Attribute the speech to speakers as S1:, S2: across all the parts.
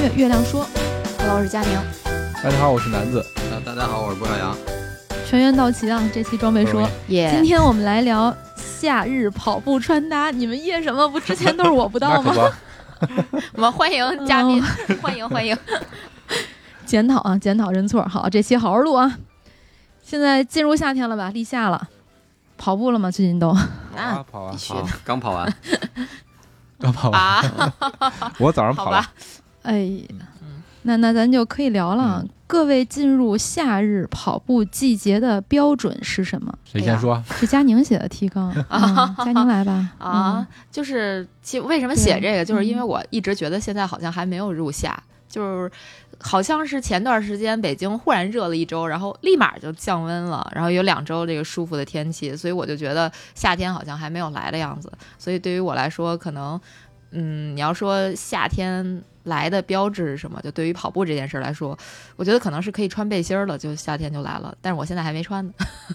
S1: 月，月亮说，Hello，我是佳宁。
S2: 大家好，我是南子。
S3: 呃，大家好，我是郭小阳。
S1: 全员到齐啊！这期装备说，
S4: 耶
S1: 今天我们来聊夏日跑步穿搭。你们夜什么？不之前都是我不到吗？
S4: 我们欢迎嘉宾，欢迎欢迎。
S1: 检讨啊，检讨认错。好，这期好好录啊。现在进入夏天了吧？立夏了，跑步了吗？最近都
S4: 啊
S2: 啊，跑啊
S4: 必，须
S3: 好，刚跑完，
S2: 刚跑完。
S4: 啊，
S2: 我早上跑了
S1: 哎，那那咱就可以聊了。
S2: 嗯
S1: 各位进入夏日跑步季节的标准是什么？
S2: 谁先说？
S1: 是佳宁写的提纲啊，佳宁来吧。
S4: 啊，就是其为什么写这个，就是因为我一直觉得现在好像还没有入夏，就是好像是前段时间北京忽然热了一周，然后立马就降温了，然后有两周这个舒服的天气，所以我就觉得夏天好像还没有来的样子。所以对于我来说，可能嗯，你要说夏天。来的标志是什么？就对于跑步这件事儿来说，我觉得可能是可以穿背心儿了，就夏天就来了。但是我现在还没穿呢，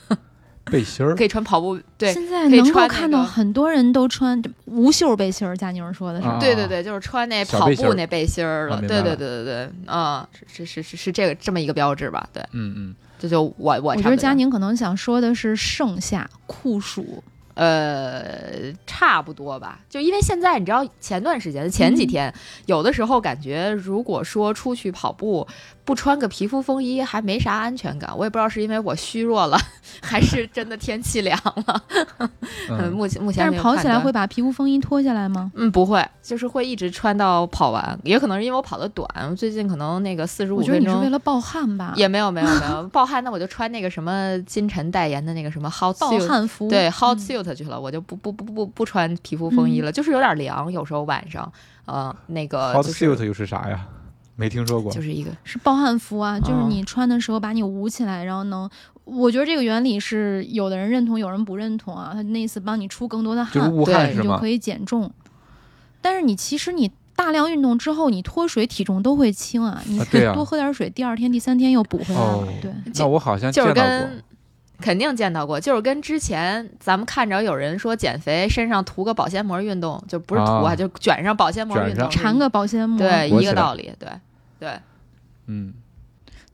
S2: 背心儿
S4: 可以穿跑步，对，
S1: 现在能看到很多人都穿无袖背心儿。佳宁说的是，
S2: 啊
S4: 对对对，就是穿那跑步那背心儿了。
S2: 啊了
S4: 对对对对对，啊、是是是是是这个这么一个标志吧？对，
S2: 嗯嗯，
S4: 这就我我
S1: 我觉得佳宁可能想说的是盛夏酷暑。
S4: 呃差不多吧，就因为现在你知道前段时间前
S1: 嗯
S4: 几天、有的时候感觉如果说出去跑步不穿个皮肤风衣还没啥安全感，我也不知道是因为我虚弱了，还是真的天气凉了。目前目前
S1: 但是跑起来会把皮肤风衣脱下来吗？
S4: 嗯，不会，就是会一直穿到跑完，也可能是因为我跑的短，最近可能那个四十五
S1: 我觉得
S4: 分钟
S1: 你是为了暴汗吧？
S4: 也没有没有没有 暴汗，那我就穿那个什么金晨代言的那个什么 hot
S1: 暴汗服。
S4: 对 hot
S1: 嗯
S4: suit 去了，我就不不不不不穿皮肤风衣了，就是有点凉，有时候晚上，呃，那个
S2: Hot suit 又是啥呀？没听说过。
S4: 就是一个
S1: 是暴汗服啊，就是
S2: 哦
S1: 你穿的时候把你捂起来，然后能。我觉得这个原理是有的人认同，有人不认同啊。他那一次帮你出更多的汗，
S2: 就汗
S4: 对
S1: 你就可？以减重。但是你其实你大量运动之后，你脱水体重都会轻啊。你多喝点水，第二天、第三天又补回来了。
S2: 哦
S1: 对，
S2: 那我好像
S4: 就是
S2: 见到过
S4: 跟。肯定见到过，就是跟之前咱们看着有人说减肥身上涂个保鲜膜运动，就不是涂啊，
S2: 啊
S4: 就卷上保鲜膜运动，
S1: 缠个保鲜膜。
S4: 对一个道理，对对。
S2: 嗯，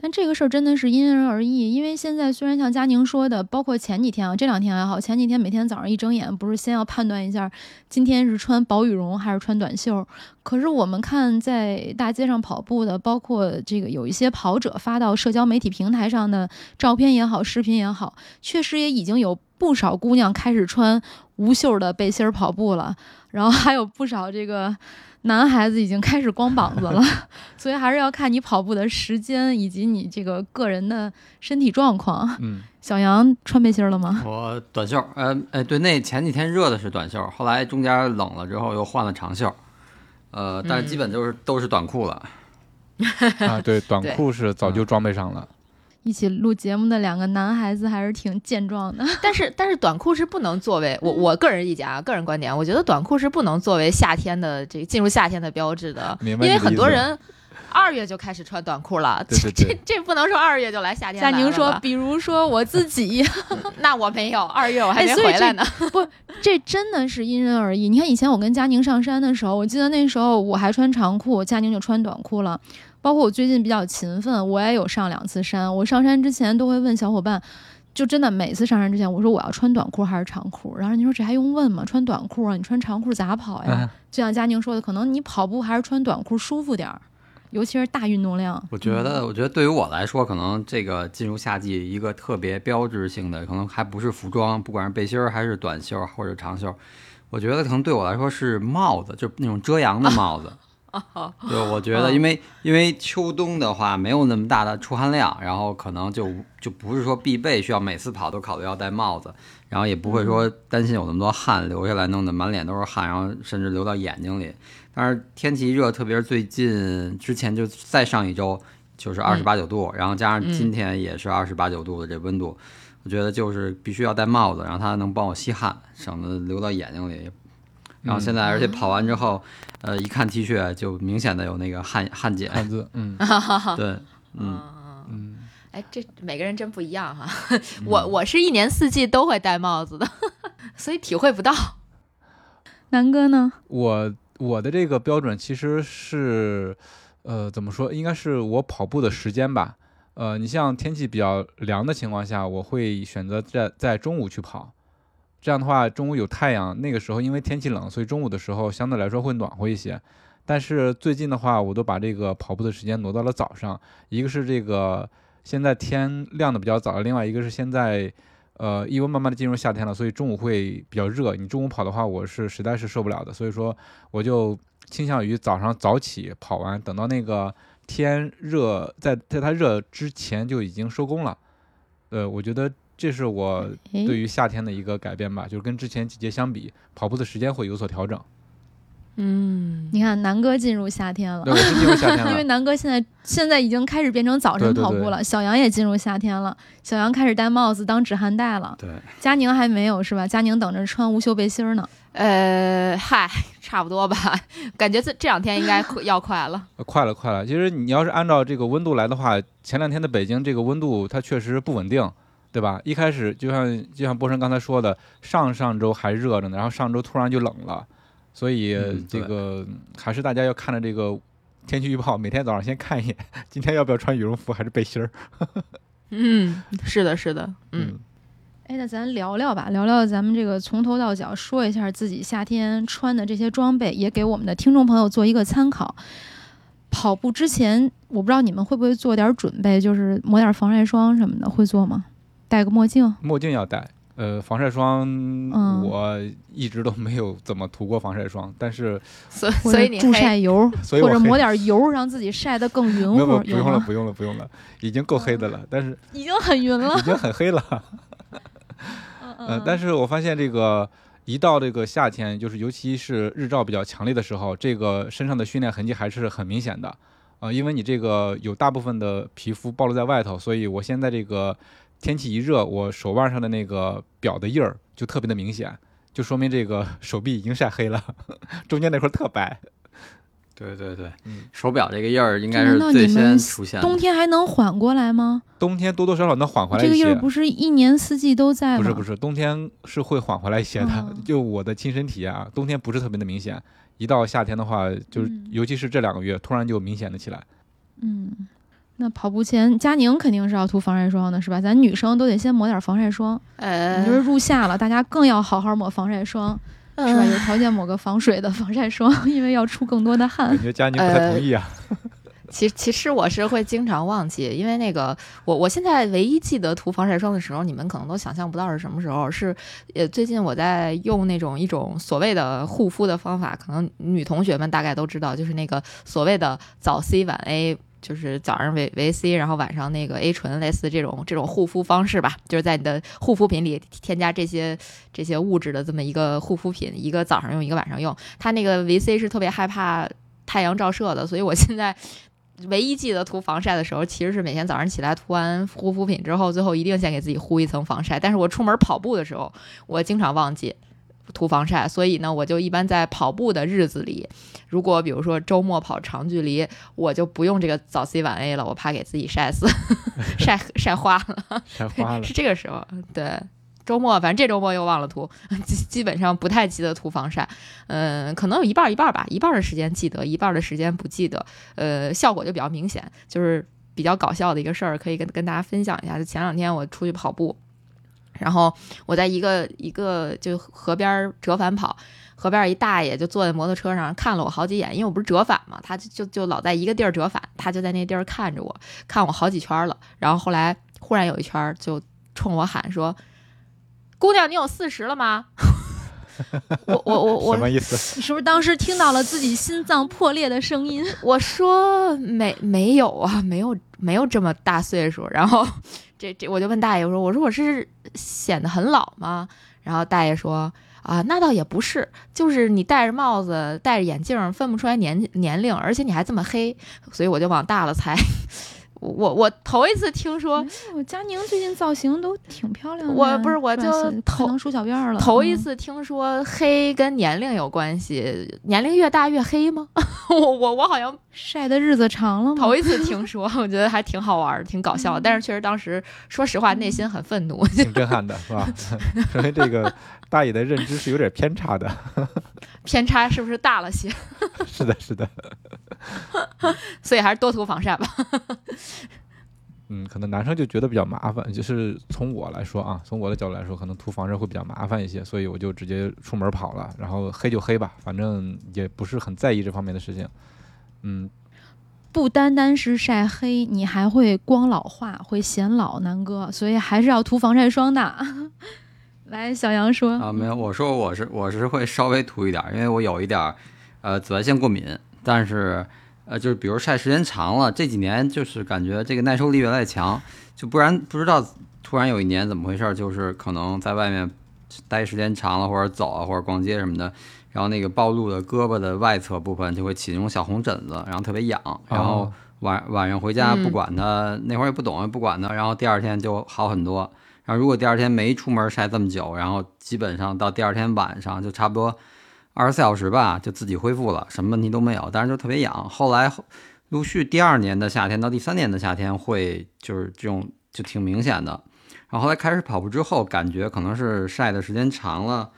S1: 但这个事儿真的是因人而异，因为现在虽然像佳宁说的，包括前几天啊，这两天还好，前几天每天早上一睁眼，不是先要判断一下今天是穿薄羽绒还是穿短袖。可是我们看在大街上跑步的，包括这个有一些跑者发到社交媒体平台上的照片也好，视频也好，确实也已经有不少姑娘开始穿无袖的背心儿跑步了，然后还有不少这个。男孩子已经开始光膀子了，所以还是要看你跑步的时间以及你这个个人的身体状况。
S2: 嗯，
S1: 小杨穿背心儿了吗？
S3: 我短袖，呃，哎，对，那前几天热的是短袖，后来中间冷了之后又换了长袖，呃，但是基本就是、都是短裤了。
S2: 啊，对，短裤是早就装备上了。
S1: 一起录节目的两个男孩子还是挺健壮的。
S4: 但是但是短裤是不能作为我我个人意见啊，个人观点，我觉得短裤是不能作为夏天的这进入夏天的标志的，
S2: 明白
S4: 因为很多人二月就开始穿短裤了，
S2: 对对对
S4: 这这不能说二月就来夏天
S1: 佳宁说，比如说我自己，
S4: 那我没有，二月我还没回来呢。
S1: 不这真的是因人而异。你看以前我跟佳宁上山的时候，我记得那时候我还穿长裤，佳宁就穿短裤了。包括我最近比较勤奋，我也有上两次山。我上山之前都会问小伙伴，就真的每次上山之前，我说我要穿短裤还是长裤。然后你说这还用问吗？穿短裤啊，你穿长裤咋跑呀？
S2: 嗯
S1: 就像佳宁说的，可能你跑步还是穿短裤舒服点儿，尤其是大运动量。
S3: 我觉得，我觉得对于我来说，可能这个进入夏季一个特别标志性的，可能还不是服装，不管是背心儿还是短袖或者长袖，我觉得可能对我来说是帽子，就是那种遮阳的帽子。对，我觉得，
S4: 嗯
S3: 因为因为秋冬的话没有那么大的出汗量，然后可能就就不是说必备需要每次跑都考虑要戴帽子，然后也不会说担心有那么多汗流下来，弄得满脸都是汗，然后甚至流到眼睛里。但是天气一热，特别是最近之前就再上一周就是二十八九度，然后加上今天也是二十八九度的这温度，我觉得就是必须要戴帽子，然后它能帮我吸汗，省得流到眼睛里。然后现在，而且跑完之后，呃，一看 T 恤就明显的有那个汗汗碱，
S2: 汉字，嗯
S3: 对，嗯，
S2: 嗯，
S4: 哎，这每个人真不一样哈。我我是一年四季都会戴帽子的，所以体会不到。
S1: 南哥呢？
S2: 我我的这个标准其实是，呃，怎么说？应该是我跑步的时间吧。呃，你像天气比较凉的情况下，我会选择在在中午去跑。这样的话，中午有太阳，那个时候因为天气冷，所以中午的时候相对来说会暖和一些。但是最近的话，我都把这个跑步的时间挪到了早上。一个是这个现在天亮的比较早，另外一个是现在呃因为慢慢的进入夏天了，所以中午会比较热。你中午跑的话，我是实在是受不了的，所以说我就倾向于早上早起跑完，等到那个天热，在在它热之前就已经收工了。呃，我觉得这是我
S1: 哎，
S2: 对于夏天的一个改变吧，就是跟之前季节相比，跑步的时间会有所调整。
S4: 嗯，
S1: 你看南哥进入夏天了
S2: 对，。我是进入夏天
S1: 因为
S2: 了。
S1: 南哥现在现在已经开始变成早晨
S2: 对对对
S1: 跑步了，小杨也进入夏天了，小杨开始戴帽子当止汗带了，
S3: 对，
S1: 佳宁还没有是吧？佳宁等着穿无袖背心儿呢。
S4: 呃，嗨，差不多吧。感觉这这两天应该要快了。
S2: 呃快了，快了。其实你要是按照这个温度来的话，前两天的北京这个温度它确实不稳定，对吧？一开始就像就像波神刚才说的，上上周还热着呢，然后上周突然就冷了，所以这个还是大家要看着这个天气预报，每天早上先看一眼，今天要不要穿羽绒服还是背心儿？
S4: 嗯，是的，是的，嗯，
S1: 哎，那咱聊聊吧，聊聊咱们这个从头到脚，说一下自己夏天穿的这些装备，也给我们的听众朋友做一个参考。跑步之前，我不知道你们会不会做点准备，就是抹点防晒霜什么的，会做吗？戴个墨镜，
S2: 墨镜要戴。呃，防晒霜、
S1: 嗯
S2: 我一直都没有怎么涂过防晒霜，但是
S4: 所以你黑
S1: 晒油，
S2: 所以
S1: 或者抹点油，让自己晒得更匀乎。
S2: 不用了？不用了不用了，已经够黑的了，但是
S1: 已经很匀了
S2: 已。经很黑了。
S1: 嗯
S2: 呃，但
S1: 是
S2: 是我发现这个一到这个夏天，就是尤其是日照比较强烈的时候，这个身上的训练痕迹还是很明显的。呃，因为你这个有大部分的皮肤暴露在外头，所以我现在这个天气一热，我手腕上的那个表的印儿就特别的明显，就说明这个 手臂已经晒黑了，中间那块儿特白。
S3: 对对对，
S2: 嗯
S3: 手表这个印儿应该是最先出现的。
S1: 冬天还能缓过来吗？
S2: 冬天多多少少能缓回来一些这个。
S1: 印儿不是一年四季都在吗？
S2: 不是不是，冬天是会缓回来一些的。
S1: 哦
S2: 就我的亲身体验啊，冬天不是特别的明显，一到夏天的话，就是、
S1: 嗯
S2: 尤其是这两个月，突然就明显的起来。
S1: 嗯，那跑步前，佳宁肯定是要涂防晒霜的，是吧？咱女生都得先抹点防晒霜。
S4: 呃，
S1: 你就是入夏了，大家更要好好抹防晒霜，是吧？有条件抹个防水的防晒霜，因为要出更多的汗
S2: 感。觉佳宁不太同意啊。
S4: 其其实我是会经常忘记，因为那个我我现在唯一记得涂防晒霜的时候，你们可能都想象不到是什么时候。是呃，最近我在用那种一种所谓的护肤的方法，可能女同学们大概都知道，就是那个所谓的早 C 晚 A。就是早上维维 C，然后晚上那个 A 醇，类似这种这种护肤方式吧，就是在你的护肤品里添加这些这些物质的这么一个护肤品，一个早上用，一个晚上用。它那个维 C 是特别害怕太阳照射的，所以我现在唯一记得涂防晒的时候，其实是每天早上起来涂完护肤品之后，最后一定先给自己敷一层防晒。但是我出门跑步的时候，我经常忘记涂防晒，所以呢，我就一般在跑步的日子里，如果比如说周末跑长距离，我就不用这个早 C 晚 A 了，我怕给自己晒死，晒晒花了。
S2: 晒花了
S4: 是。这个时候，对。周末，反正这周末又忘了涂，基基本上不太记得涂防晒，嗯，可能有一半儿一半儿吧，一半儿的时间记得，一半儿的时间不记得，呃，效果就比较明显，就是比较搞笑的一个事儿，可以跟跟大家分享一下。就前两天我出去跑步，然后我在一个一个就河边儿折返跑，河边儿一大爷就坐在摩托车上看了我好几眼，因为我不是折返嘛，他就就就老在一个地儿折返，他就在那地儿看着我，看我好几圈儿了，然后后来忽然有一圈儿就冲我喊说：“姑娘，你有四十了吗？” 我我我我
S2: 什么意思？
S1: 你是不是当时听到了自己心脏破裂的声音？
S4: 我说没没有啊，没有没有这么大岁数。然后这这我就问大爷我说我说我是显得很老吗？然后大爷说啊，那倒也不是，就是你戴着帽子戴着眼镜分不出来年年龄，而且你还这么黑，所以我就往大了猜。我我头一次听说，
S1: 我佳宁最近造型都挺漂亮的。
S4: 我不是我就头
S1: 能梳小辫儿了。
S4: 头一次听说黑跟年龄有关系，年龄越大越黑吗？我我我好像
S1: 晒的日子长了吗？
S4: 头一次听说，我觉得还挺好玩，挺搞笑。但是确实当时说实话内心很愤怒，
S2: 挺震撼的，是吧？说明这个大爷的认知是有点偏差的。
S4: 偏差是不是大了些？
S2: 是的，是的。
S4: 所以还是多涂防晒吧。
S2: 嗯，可能男生就觉得比较麻烦，就是从我来说啊，从我的角度来说，可能涂防晒会比较麻烦一些，所以我就直接出门跑了，然后黑就黑吧，反正也不是很在意这方面的事情。嗯，
S1: 不单单是晒黑，你还会光老化，会显老，南哥，所以还是要涂防晒霜的。来，小杨说
S3: 啊，没有，我说我是我是会稍微涂一点，因为我有一点呃紫外线过敏，但是。呃，就是比如晒时间长了，这几年就是感觉这个耐受力越来越强，就不然不知道突然有一年怎么回事，就是可能在外面待时间长了，或者走啊，或者逛街什么的，然后那个暴露的胳膊的外侧部分就会起那种小红疹子，然后特别痒，然后晚晚上回家不管它，那会儿也不懂也不管它，然后第二天就好很多。然后如果第二天没出门晒这么久，然后基本上到第二天晚上就差不多。二十四小时吧，就自己恢复了，什么问题都没有，但是就特别痒。后来陆续第二年的夏天到第三年的夏天会就是这种就挺明显的。然后后来开始跑步之后，感觉可能是晒的时间长了，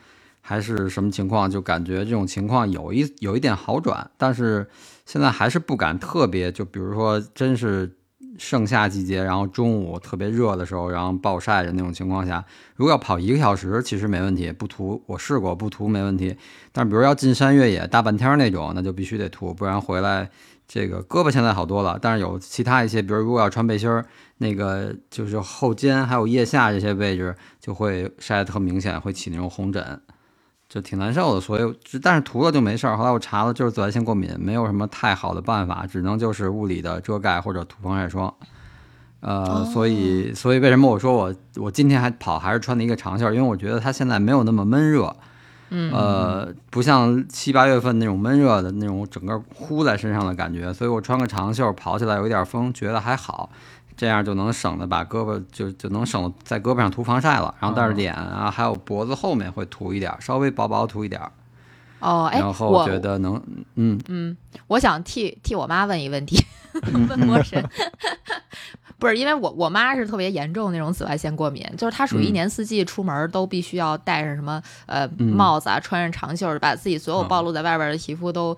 S3: 还是什么情况，就感觉这种情况有一有一点好转。但是现在还是不敢特别，就比如说真是。盛夏季节，然后中午特别热的时候，然后暴晒的那种情况下，如果要跑一个小时，其实没问题，不涂我试过，不涂没问题。但是比如要进山越野大半天那种，那就必须得涂，不然回来这个胳膊现在好多了，但是有其他一些，比如如果要穿背心儿，那个就是后肩还有腋下这些位置就会晒得特明显，会起那种红疹。就挺难受的，所以但是涂了就没事儿。后来我查了，就是紫外线过敏，没有什么太好的办法，只能就是物理的遮盖或者涂防晒霜。呃，所以所以为什么我说我我今天还跑还是穿的一个长袖？因为我觉得它现在没有那么闷热，呃，不像七八月份那种闷热的那种整个呼在身上的感觉，所以我穿个长袖跑起来有一点风，觉得还好。这样就能省得把胳膊就就能省在胳膊上涂防晒了，然后但是脸啊还有脖子后面会涂一点，稍微薄薄涂一点。
S4: 哦，哎，
S3: 然后觉得能，嗯
S4: 嗯，我想替替我妈问一问题，问魔神。不是因为我我妈是特别严重那种紫外线过敏，就是她属于一年四季出门都必须要戴上什么呃帽子啊，穿上长袖，把自己所有暴露在外边的皮肤都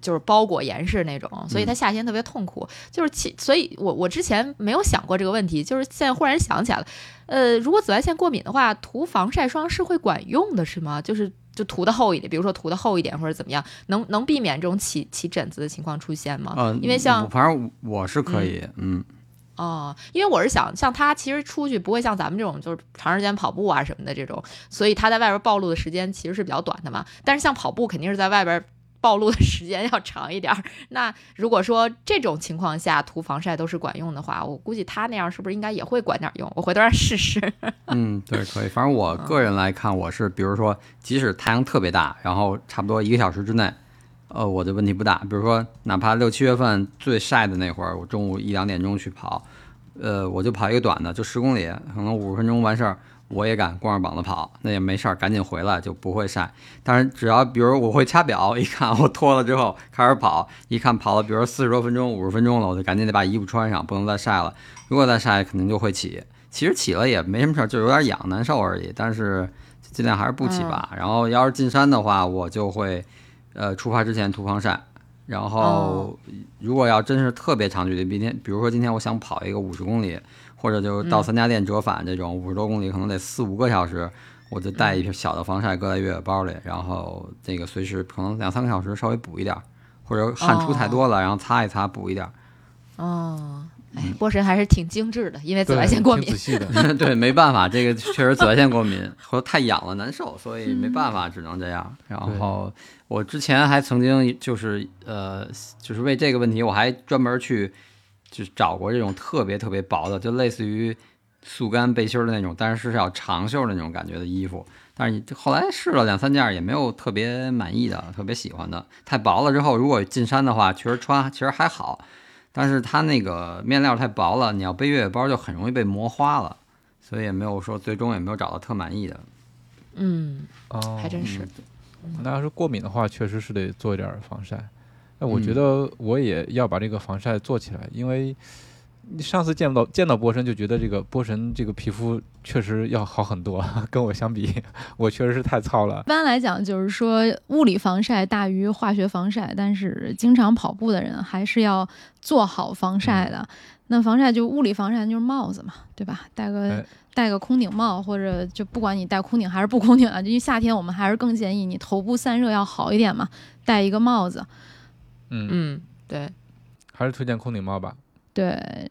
S4: 就是包裹严实那种，所以她夏天特别痛苦。就是其所以，我我之前没有想过这个问题，就是现在忽然想起来了。呃，如果紫外线过敏的话，涂防晒霜是会管用的，是吗？就是就涂的厚一点，比如说涂的厚一点或者怎么样，能能避免这种起起疹子的情况出现吗？
S3: 嗯，
S4: 因为像
S3: 反正我是可以，嗯。
S4: 哦，因为我是想，像他其实出去不会像咱们这种就是长时间跑步啊什么的这种，所以他在外边暴露的时间其实是比较短的嘛。但是像跑步肯定是在外边暴露的时间要长一点。那如果说这种情况下涂防晒都是管用的话，我估计他那样是不是应该也会管点用？我回头让试试。
S3: 嗯，对，可以。反正我个人来看，我是比如说，即使太阳特别大，然后差不多一个小时之内。呃，我的问题不大。比如说，哪怕六七月份最晒的那会儿，我中午一两点钟去跑，呃，我就跑一个短的，就十公里，可能五十分钟完事儿，我也敢光着膀子跑，那也没事儿，赶紧回来就不会晒。但是只要比如我会掐表，一看我脱了之后开始跑，一看跑了，比如四十多分钟、五十分钟了，我就赶紧得把衣服穿上，不能再晒了。如果再晒，肯定就会起。其实起了也没什么事儿，就有点痒、难受而已。但是尽量还是不起吧。然后要是进山的话，我就会。呃，出发之前涂防晒，然后如果要真是特别长距离，明天比如说今天我想跑一个五十公里，或者就到三家店折返这种五十多公里，可能得四五个小时，我就带一瓶小的防晒搁在越野包里，然后这个随时可能两三个小时稍微补一点，或者汗出太多了，然后擦一擦补一点。
S4: 哦，哎，波神还是挺精致的，因为紫外线过敏
S2: 挺仔。细的。
S3: 对，没办法，这个确实紫外线过敏，或者太痒了难受，所以没办法，只能这样。然后我之前还曾经就是呃，就是为这个问题，我还专门去就是找过这种特别特别薄的，就类似于速干背心儿的那种，但是是要长袖的那种感觉的衣服。但是你后来试了两三件，也没有特别满意的、特别喜欢的。太薄了之后，如果进山的话，确实穿其实还好，但是它那个面料太薄了，你要背越野包就很容易被磨花了，所以也没有说最终也没有找到特满意的。
S4: 嗯，
S2: 哦，
S4: 还真是。
S2: 那要是过敏的话，确实是得做一点儿防晒。哎，我觉
S3: 嗯
S2: 得我也要把这个防晒做起来，因为你上次见到见到波神就觉得这个波神这个皮肤确实要好很多，跟我相比，我确实是太糙了
S1: 一。般来讲，就是说物理防晒大于化学防晒，但是经常跑步的人还是要做好防晒的。那防晒就物理防晒就是帽子嘛，对吧？戴个、
S2: 哎
S1: 戴个空顶帽，或者就不管你戴空顶还是不空顶啊，因为夏天我们还是更建议你头部散热要好一点嘛，戴一个帽子。
S2: 嗯，
S4: 嗯，对，
S2: 还是推荐空顶帽吧。
S1: 对，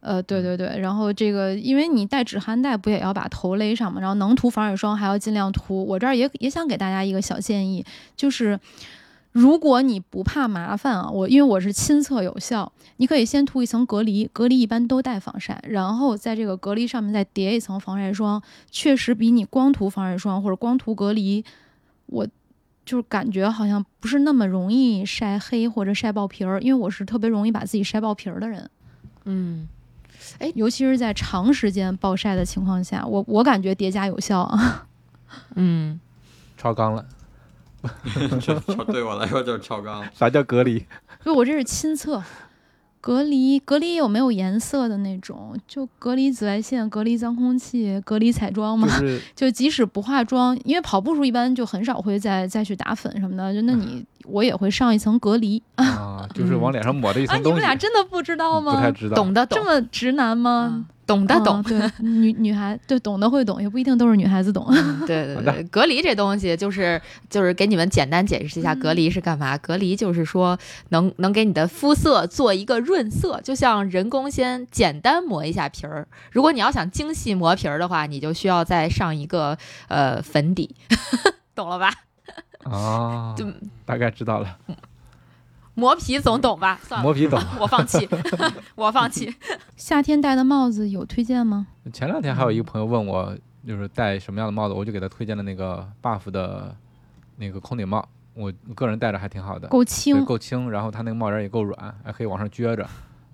S1: 呃，对对对，然后这个，因为你戴止汗带不也要把头勒上嘛，然后能涂防晒霜还要尽量涂。我这儿也也想给大家一个小建议，就是如果你不怕麻烦啊，我因为我是亲测有效，你可以先涂一层隔离，隔离一般都带防晒，然后在这个隔离上面再叠一层防晒霜，确实比你光涂防晒霜或者光涂隔离，我。就是感觉好像不是那么容易晒黑或者晒爆皮儿，因为我是特别容易把自己晒爆皮儿的人。
S4: 嗯，
S1: 尤其是在长时间暴晒的情况下，我我感觉叠加有效啊。
S4: 嗯，
S2: 超纲了，
S3: 对我来说就是超纲。
S2: 啥叫隔离？
S1: 就我这是亲测，隔离隔离有没有颜色的那种？就隔离紫外线、隔离脏空气、隔离彩妆嘛。
S2: 就是
S1: 就即使不化妆，因为跑步时候一般就很少会再再去打粉什么的，就那你我也会上一层隔离
S2: 啊，就是往脸上抹的一
S1: 啊。你
S2: 层东西。
S1: 们俩真的不知道
S2: 嗯不太
S1: 吗？
S2: 知道。
S4: 懂得懂
S1: 这，么直男吗
S4: 嗯？懂得懂
S1: 嗯。对，女女孩对懂得会懂，也不一定都是女孩子懂。
S4: 嗯对对对，隔离这东西就是就是给你们简单解释一下，隔离是干嘛？隔离就是说能能给你的肤色做一个润色，就像人工先简单磨一下皮儿。如果你要想精细磨皮儿的话，你就需要再上一个呃粉底，懂了吧？
S2: 哦
S4: 就，
S2: 大概知道了。
S4: 磨皮总懂吧？算了，
S2: 磨皮懂。
S4: 我放弃，我放弃。
S1: 夏天戴的帽子有推荐吗？
S2: 前两天还有一个朋友问我，就是戴什么样的帽子，我就给他推荐了那个 Buff 的那个空顶帽，我个人戴着还挺好的，
S1: 够轻，
S2: 够轻，然后它那个帽檐也够软，还可以往上撅着，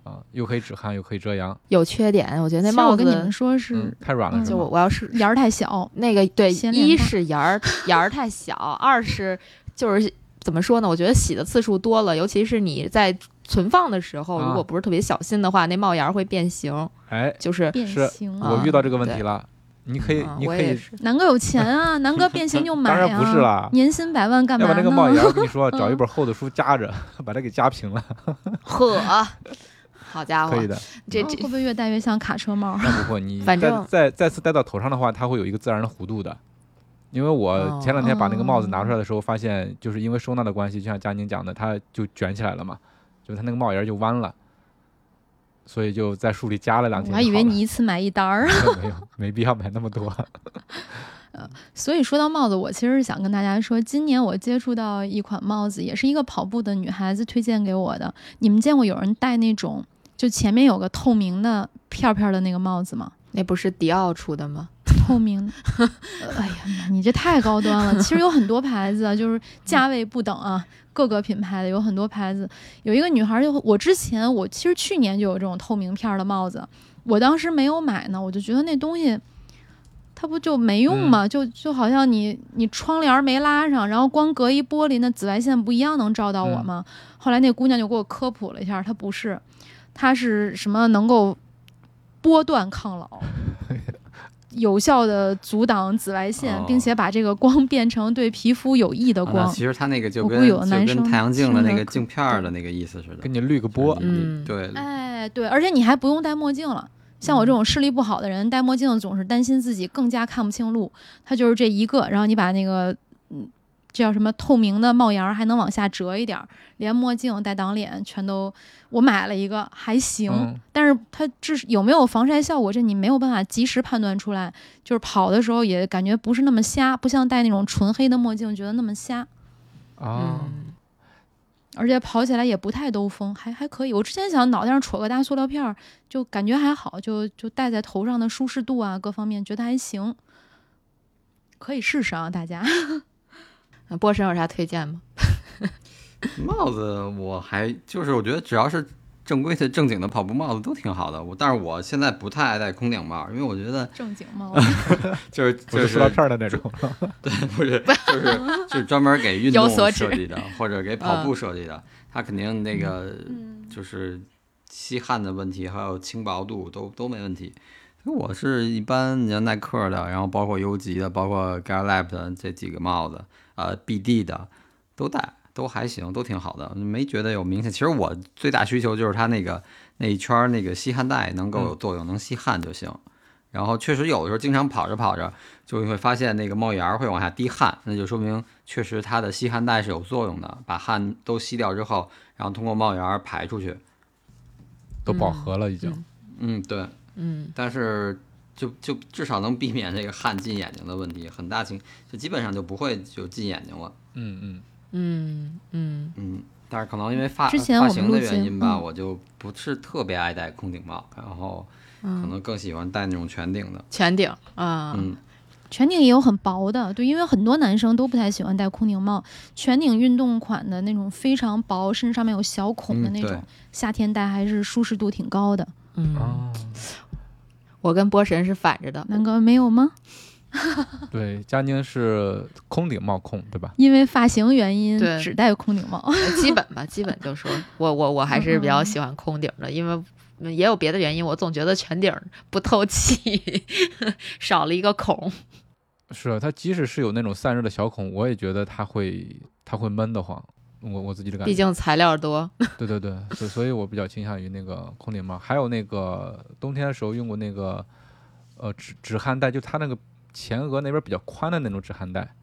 S2: 啊，又可以止汗，又可以遮阳。
S4: 有缺点，我觉得那帽
S1: 我跟你们说是
S2: 嗯，太软了？
S4: 就我我要是
S1: 檐儿太小，
S4: 那个对，
S1: 先
S4: 一是檐儿 檐儿太小，二是就是怎么说呢？我觉得洗的次数多了，尤其是你在存放的时候，
S2: 啊
S4: 如果不是特别小心的话，那帽檐儿会变形，
S2: 哎，
S4: 就是
S1: 变
S2: 是
S1: 形
S4: 啊
S2: 我遇到这个问题了，你可以
S4: 啊，
S2: 你可以。
S1: 南哥有钱啊，南哥变形就买啊，
S2: 当然不是啦
S1: 年薪百万干嘛
S2: 要把那个帽檐，我跟你说，
S1: 嗯
S2: 找一本厚的书夹着，把它给夹平了，
S4: 呵，好家伙
S2: 可以，的。
S4: 这这
S1: 嗯会不会越戴越像卡车帽？
S2: 那不会，你再
S4: 反正
S2: 再再次戴到头上的话，它会有一个自然的弧度的。因为我
S4: 哦
S2: 前两天把那个帽子拿出来的时候，发现就是因为收纳的关系，就像佳宁讲的，它就卷起来了嘛，就是它那个帽檐就弯了，所以就在书里加了两天。
S1: 我还以为你一次买一单儿。
S2: 没有，没必要买那么多。
S1: 所以说到帽子，我其实是想跟大家说，今年我接触到一款帽子，也是一个跑步的女孩子推荐给我的。你们见过有人戴那种就前面有个透明的片儿片儿的那个帽子吗？
S4: 那不是迪奥出的吗？
S1: 透明的，呃 哎呀，你这太高端了。其实有很多牌子，啊，就是价位不等啊，各个品牌的有很多牌子。有一个女孩就我之前我其实去年就有这种透明片儿的帽子，我当时没有买呢，我就觉得那东西。它不就没用吗？就就好像你你窗帘没拉上，然后光隔一玻璃，那紫外线不一样能照到我吗？后来那姑娘就给我科普了一下，它不是，它是什么能够波段抗老，有效的阻挡紫外线，
S3: 哦
S1: 并且把这个光变成对皮肤有益的光。
S3: 其实它那个就跟就跟太阳镜的那个镜片儿的那个意思似的
S2: 给。你滤个波，
S4: 嗯
S3: 对，
S1: 哎，对，而且你还不用戴墨镜了。像我这种视力不好的人，戴墨镜总是担心自己更加看不清路。它就是这一个，然后你把那个嗯这叫什么透明的帽檐儿，还能往下折一点儿，连墨镜带挡脸全都，我买了一个还行，
S2: 嗯
S1: 但是它至有没有防晒效果，这你没有办法及时判断出来。就是跑的时候也感觉不是那么瞎，不像戴那种纯黑的墨镜觉得那么瞎，
S2: 啊，
S4: 嗯
S1: 而且跑起来也不太兜风，还还可以。我之前想脑袋上戳个大塑料片儿，就感觉还好，就就戴在头上的舒适度啊各方面觉得还行，可以试试啊，大家。
S4: 那波神有啥推荐吗？
S3: 帽子我还就是我觉得只要是正规的正经的跑步帽子都挺好的。我但是我现在不太爱戴空顶帽，因为我觉得
S1: 正经帽子，
S3: 就是
S2: 不
S3: 就是是
S2: 塑料片儿的那种。
S3: 对不是就是就是专门给运动设计的，或者给跑步设计的，它肯定那个就是吸汗的问题，还有轻薄度都都没问题。我是一般你像耐克的，然后包括优级的，包括 Gallup 的这几个帽子，呃，BD 的都带，都还行，都挺好的，没觉得有明显。其实我最大需求就是它那个那一圈儿那个吸汗带能够有作用，能吸汗就行。然后确实有的时候经常跑着跑着，就会发现那个帽檐儿会往下滴汗，那就说明确实它的吸汗带是有作用的，把汗都吸掉之后，然后通过帽檐儿排出去。
S2: 都饱和了已经。
S3: 嗯，对。
S4: 嗯
S3: 但是就就至少能避免这个汗进眼睛的问题，很大情就基本上就不会就进眼睛了。
S2: 嗯嗯，
S4: 嗯嗯
S3: 嗯，但是可能因为发
S1: 之前我们
S3: 发型的原因吧，
S1: 嗯
S3: 我就不是特别爱戴空顶帽，然后可
S4: 嗯，
S3: 能更喜欢戴那种全顶的。
S4: 全顶啊，
S3: 嗯，
S1: 全顶也有很薄的，对，因为很多男生都不太喜欢戴空顶帽，全顶运动款的那种非常薄，甚至上面有小孔的那种，夏天戴还是舒适度挺高的。
S4: 嗯，
S2: 啊，
S4: 我跟波神是反着的，
S1: 南哥没有吗？
S2: 对，佳宁是空顶帽控，对吧？
S1: 因为发型原因
S4: 对
S1: 只戴空顶帽。
S4: 呃基本吧，基本就说我我我还是比较喜欢空顶的，因为嗯也有别的原因，我总觉得全顶不透气，少了一个孔。
S2: 是它即使是有那种散热的小孔，我也觉得它会它会闷得慌。我我自己的感觉。
S4: 毕竟材料多。
S2: 对对对，所所以我比较倾向于那个空顶帽，还有那个冬天的时候用过那个呃止止汗带，就它那个前额那边比较宽的那种止汗带，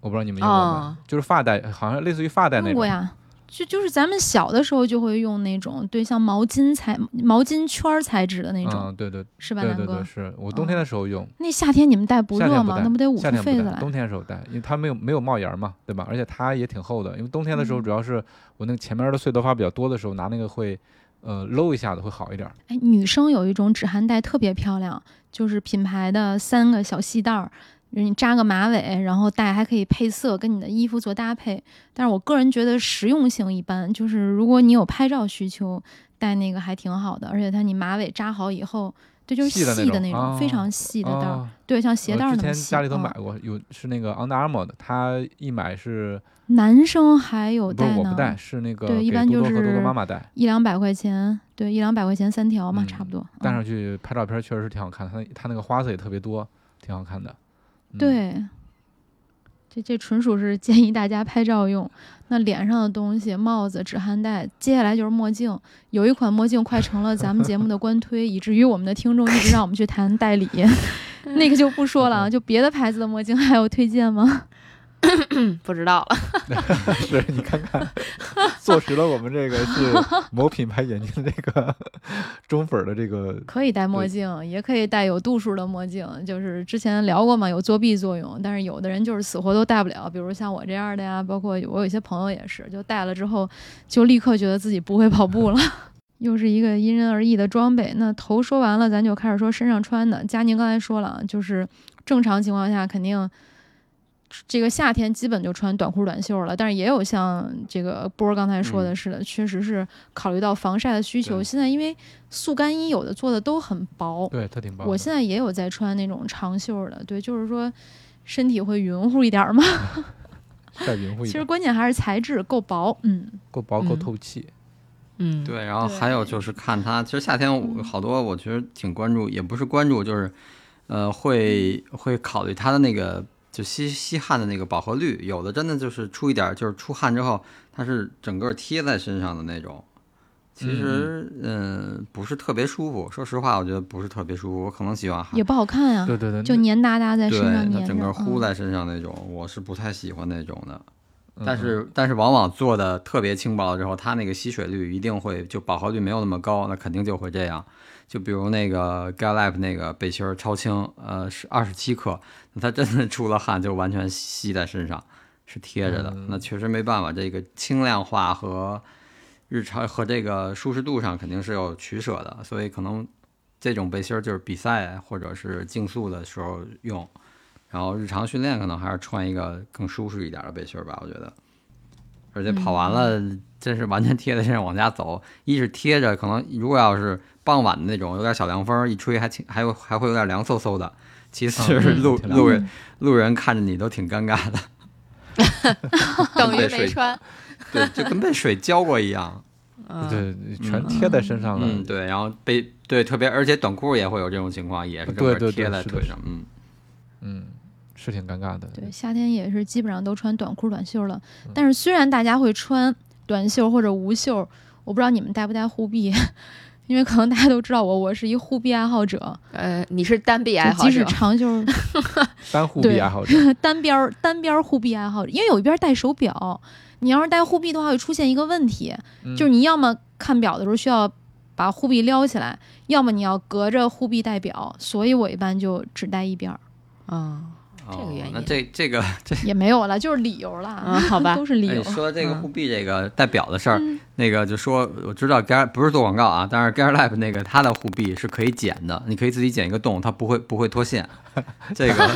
S2: 我不知道你们用过没，
S4: 哦
S2: 就是发带，好像类似于发带那种。
S1: 用过呀，就就是咱们小的时候就会用那种，对，像毛巾材、毛巾圈儿材质的那种，
S2: 嗯，对对
S1: 是吧，南哥？
S2: 对对对，是我冬天的时候用，
S1: 那夏天你们戴不热吗？
S2: 不
S1: 那不得捂出痱子来？
S2: 冬天的时候戴，因为它没有没有帽檐嘛，对吧？而且它也挺厚的，因为冬天的时候
S1: 嗯
S2: 主要是我那个前面的碎头发比较多的时候，拿那个会呃搂一下子会好一点儿。
S1: 哎，女生有一种止汗带特别漂亮，就是品牌的三个小细带儿，你扎个马尾，然后戴还可以配色，跟你的衣服做搭配。但是我个人觉得实用性一般，就是如果你有拍照需求，戴那个还挺好的。而且它你马尾扎好以后，这，就是
S2: 细的那
S1: 种，
S2: 啊
S1: 非常细的带儿，
S2: 哦
S1: 对，像鞋带儿
S2: 我之前
S1: 那么细。
S2: 家里头
S1: 嗯
S2: 买过，有是那个 Under Armour 的，它一买是
S1: 男生还有戴呢，
S2: 我不戴，是那个
S1: 对一
S2: 给
S1: 般就是
S2: 多多妈妈戴，
S1: 一两百块钱，对，一两百块钱三条嘛，
S2: 嗯
S1: 差不多。嗯
S2: 戴上去拍照片确实是挺好看的，它它那个花色也特别多，挺好看的。嗯，
S1: 对，这这纯属是 建议大家拍照用。那脸上的东西，帽子、止汗带，接下来就是墨镜。有一款墨镜快成了咱们节目的官推，以至于我们的听众一直让我们去谈代理，那个就不说了啊。就别的牌子的墨镜还有推荐吗？
S4: 嗯，不知道了。
S2: 是你看看，坐实了我们这个是某品牌眼镜这个 中粉儿的这个
S1: 可以戴墨镜，也可以戴有度数的墨镜。就是之前聊过嘛，有作弊作用，但是有的人就是死活都戴不了，比如像我这样的呀，包括我有些朋友也是，就戴了之后就立刻觉得自己不会跑步了。又是一个因人而异的装备。那头说完了，咱就开始说身上穿的。佳宁刚才说了啊，就是正常情况下肯定。这个夏天基本就穿短裤短袖了，但是也有像这个波儿刚才说的似的，确实是考虑到防晒的需求。现在因为速干衣有的做的都很薄，
S2: 对，它挺薄。
S1: 我现在也有在穿那种长袖的，对，就是说身体会匀乎一点儿嘛。
S2: 再匀乎 一点，
S1: 其实关键还是材质够薄，嗯，
S2: 够薄够
S4: 嗯
S2: 透气。
S4: 嗯，
S3: 对，然后还有就是看它，其实夏天我好多我其实挺关注，也不是关注，就是呃会会考虑它的那个就吸吸汗的那个饱和率，有的真的就是出一点儿，就是出汗之后它是整个贴在身上的那种。其实嗯不是特别舒服。说实话，我觉得不是特别舒服，我可能喜欢
S1: 也不好看啊，
S2: 对对对，
S1: 就黏哒哒在身上
S3: 它
S1: 粘，
S3: 整个糊
S1: 嗯
S3: 在身上那种，我是不太喜欢那种的。
S2: 嗯
S3: 但是但是往往做的特别轻薄了之后，它那个吸水率一定会就饱和率没有那么高，那肯定就会这样。就比如那个 Galap 那个背心儿超轻，呃是二十七克，那它真的出了汗就完全吸在身上，是贴着的。
S2: 嗯
S3: 那确实没办法，这个轻量化和日常和这个舒适度上肯定是有取舍的，所以可能这种背心儿就是比赛或者是竞速的时候用。然后日常训练可能还是穿一个更舒适一点的背心儿吧，我觉得。而且跑完了，真是完全贴在身上往家走。一是贴着，可能如果要是傍晚的那种，有点小凉风儿，一吹还挺还有还会有点凉飕飕的。其次路、路人路人看着你都挺尴尬的，
S4: 等于没穿。
S3: 对，就跟被水浇过一样。
S4: 嗯，
S2: 对，全贴在身上了。
S3: 嗯，对，然后被对特别，而且短裤也会有这种情况，也是整个
S2: 对对对
S3: 贴在腿上。嗯，
S2: 嗯，是挺尴尬的。
S1: 对，夏天也是基本上都穿短裤短袖了。
S2: 嗯
S1: 但是虽然大家会穿短袖或者无袖，我不知道你们带不带护臂，因为可能大家都知道我，我是一护臂爱好者，
S4: 呃，你是单臂爱
S1: 就即使
S4: 好者，
S1: 长袖。
S2: 单护臂爱好者，
S1: 单边儿单边儿护臂爱好者，因为有一边戴手表，你要是戴护臂的话，会出现一个问题，
S2: 嗯。
S1: 就是你要么看表的时候需要把护臂撩起来，要么你要隔着护臂戴表，所以我一般就只戴一边儿，
S4: 嗯这个原因
S3: 哦那这这个这
S1: 也没有了，就是理由了，
S4: 嗯，好吧
S1: 都，是理由
S3: 哎，。说这个
S4: 嗯
S3: 护臂这个代表的事儿，
S1: 嗯
S3: 那个就说我知道 Gear 不是做广告啊，但是 Gear Lab 那个它的护臂是可以剪的，你可以自己剪一个洞，它不会不会脱线。这个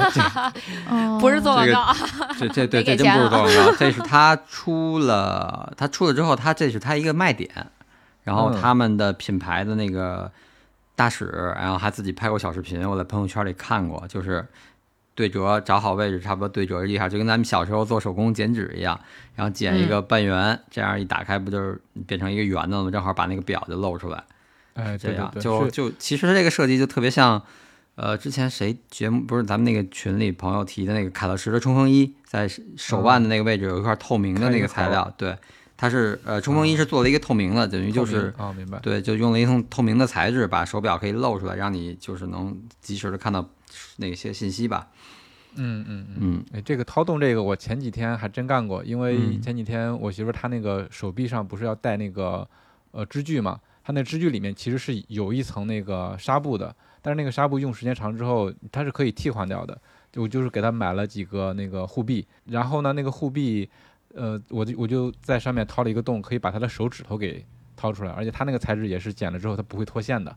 S4: 不是做广告啊，
S3: 这这对这真不是做广告，这是他出了他出了之后，他这是他一个卖点，然后
S2: 嗯
S3: 他们的品牌的那个大使，然后还自己拍过小视频，我在朋友圈里看过，就是。对折找好位置，差不多对折一下，就跟咱们小时候做手工剪纸一样，然后剪一个半圆，这样一打开不就是变成一个圆的了吗？正好把那个表就露出来。
S2: 哎，
S3: 这样就就其实这个设计就特别像，呃，之前谁节目不是咱们那个群里朋友提的那个凯乐石的冲锋衣，在手腕的那个位置有一块透明的那个材料，对，它是呃冲锋衣是做了一个透明的，等于就是
S2: 哦，明白。
S3: 对，就用了一层透明的材质，把手表可以露出来，让你就是能及时的看到那些信息吧。
S2: 嗯嗯嗯。这个掏洞这个我前几天还真干过，因为
S3: 嗯
S2: 前几天我媳妇儿她那个手臂上不是要戴那个呃支具嘛，它那支具里面其实是有一层那个纱布的，但是那个纱布用时间长之后它是可以替换掉的。就我就是给她买了几个那个护臂，然后呢那个护臂，呃，我就我就在上面掏了一个洞，可以把她的手指头给掏出来，而且它那个材质也是剪了之后它不会脱线的。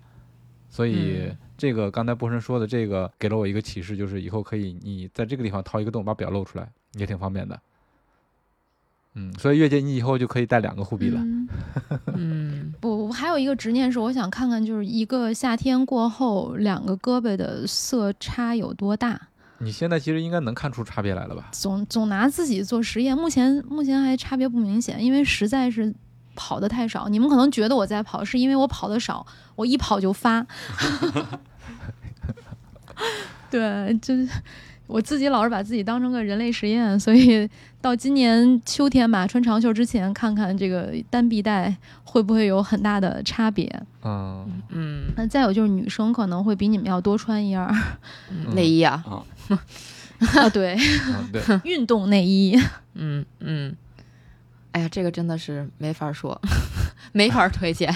S2: 所以
S4: 嗯
S2: 这个刚才波神说的这个给了我一个启示，就是以后可以你在这个地方掏一个洞，把表露出来，也挺方便的。嗯，所以月姐你以后就可以带两个护臂了。
S1: 嗯
S4: 嗯，
S1: 不，我还有一个执念是，我想看看，就是一个夏天过后，两个胳膊的色差有多大。
S2: 你现在其实应该能看出差别来了吧？
S1: 总总拿自己做实验，目前目前还差别不明显，因为实在是跑的太少。你们可能觉得我在跑，是因为我跑的少，我一跑就发。对，就是我自己老是把自己当成个人类实验，所以到今年秋天吧，穿长袖之前看看这个单臂带会不会有很大的差别。
S2: 嗯，
S4: 嗯，
S1: 那再有就是女生可能会比你们要多穿一样
S4: 内衣啊，
S1: 啊，对，
S2: 嗯对，
S1: 运动内衣。
S4: 嗯嗯，哎呀，这个真的是没法说，没法推荐。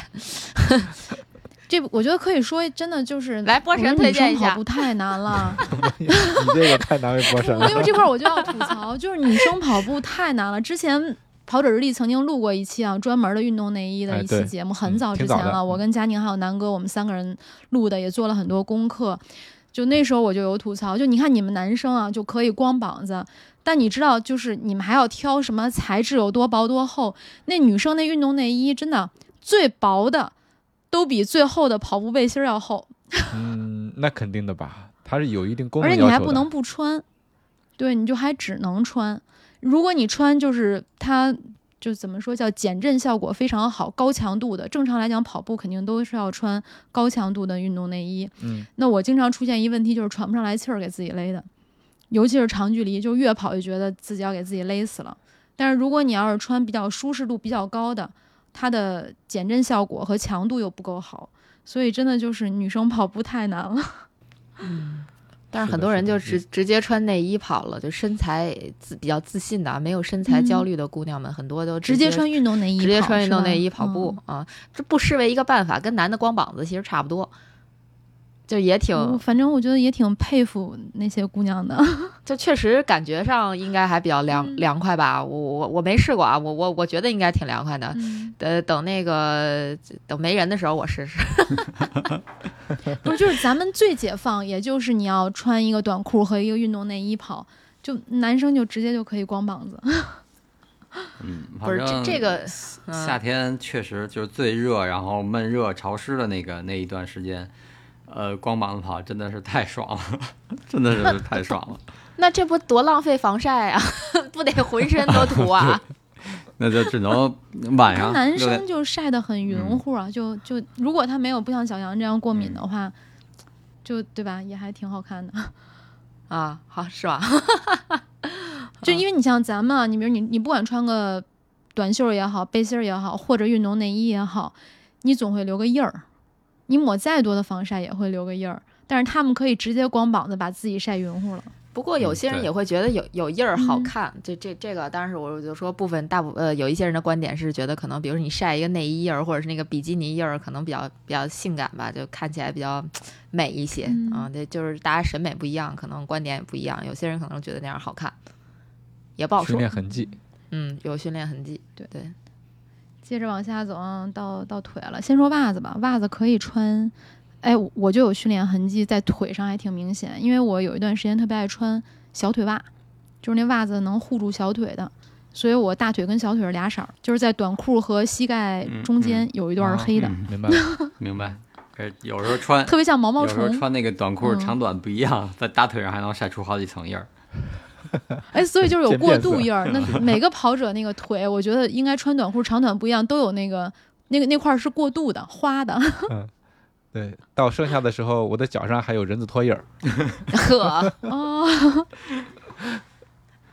S1: 这我觉得可以说，真的就是
S4: 来波神推荐一下
S1: 生跑步太难了。
S2: 你这个太难为波神了。
S1: 因为这块儿我就要吐槽，就是女生跑步太难了。之前跑者日历曾经录过一期啊，专门的运动内衣的一期节目，很
S2: 嗯
S1: 早之前了。我跟佳宁还有南哥，我们三个人录的，也做了很多功课。就那时候我就有吐槽，就你看你们男生啊，就可以光膀子，但你知道，就是你们还要挑什么材质有多薄多厚。那女生那运动内衣真的最薄的都比最厚的跑步背心儿要厚。
S2: 嗯，那肯定的吧，它是有一定功
S1: 而
S2: 能要求的。
S1: 且你还不能不穿，对，你就还只能穿。如果你穿就是它就怎么说叫减震效果非常好，高强度的。正常来讲，跑步肯定都是要穿高强度的运动内衣。
S2: 嗯，
S1: 那我经常出现一问题就是喘不上来气儿，给自己勒的，尤其是长距离，就越跑越觉得自己要给自己勒死了。但是如果你要是穿比较舒适度比较高的，它的减震效果和强度又不够好，所以真的就是女生跑步太难了。
S4: 嗯 但是很多人就直直接穿内衣跑了，就身材自比较自信的啊，没有身材焦虑的姑娘们，很多都接
S1: 直接穿运动内衣，
S4: 直接穿运动内衣跑步、啊，这不失为一个办法，跟男的光膀子其实差不多，就也挺
S1: 反正我觉得也挺佩服那些姑娘的。
S4: 就确实感觉上应该还比较凉、
S1: 嗯
S4: 凉快吧。我我我没试过啊，我我我觉得应该挺凉快的。
S1: 嗯，
S4: 呃，等那个等没人的时候我试试。
S1: 不是，就是咱们最解放，也就是你要穿一个短裤和一个运动内衣跑，就男生就直接就可以光膀子。
S3: 嗯，
S4: 不是这这个，
S3: 夏
S4: 嗯，
S3: 天确实就是最热，然后闷热潮湿的那个那一段时间，呃，光膀子跑真的是太爽了，真的是太爽了。
S4: 那这不多浪费防晒啊，不得浑身都涂啊？
S3: 那就只能晚上
S1: 男生就晒得很匀
S3: 嗯
S1: 乎啊，就就如果他没有不像小杨这样过敏的话，就对吧，也还挺好看的。
S4: 啊，好是吧？
S1: 就因为你像咱们啊，你比如你你不管穿个短袖也好，背心儿也好，或者运动内衣也好，你总会留个印儿。你抹再多的防晒也会留个印儿，但是他们可以直接光膀子把自己晒匀乎了。
S4: 不过有些人也会觉得有有印儿好
S1: 嗯
S4: 看，这这这个当然是我就说部分大部呃有一些人的观点是觉得可能比如说你晒一个内衣印儿或者是那个比基尼印儿，可能比较比较性感吧，就看起来比较美一些
S1: 嗯
S4: 啊。这就是大家审美不一样，可能观点也不一样，有些人可能觉得那样好看，也不好说
S2: 训练。痕迹。
S4: 嗯，有训练痕迹。
S1: 对
S4: 对，
S1: 接着往下走啊，到到腿了。先说袜子吧，袜子可以穿。哎，我就有训练痕迹在腿上，还挺明显。因为我有一段时间特别爱穿小腿袜，就是那袜子能护住小腿的，所以我大腿跟小腿是俩色儿，就是在短裤和膝盖
S3: 嗯
S1: 中间有一段是黑的，
S3: 嗯
S2: 明白了，
S3: 明白。可是有时候穿，
S1: 特别像毛毛
S3: 有时候
S1: 虫。
S3: 穿那个短裤
S1: 嗯
S3: 长短不一样，在大腿上还能晒出好几层印儿。
S1: 哎，所以就是有过渡印儿。那每个跑者那个腿，我觉得应该穿短裤长短不一样，都有那个那个那块是过渡的花的。
S2: 对，到剩下的时候，我的脚上还有人字拖印儿。
S4: 呵。
S1: 哦，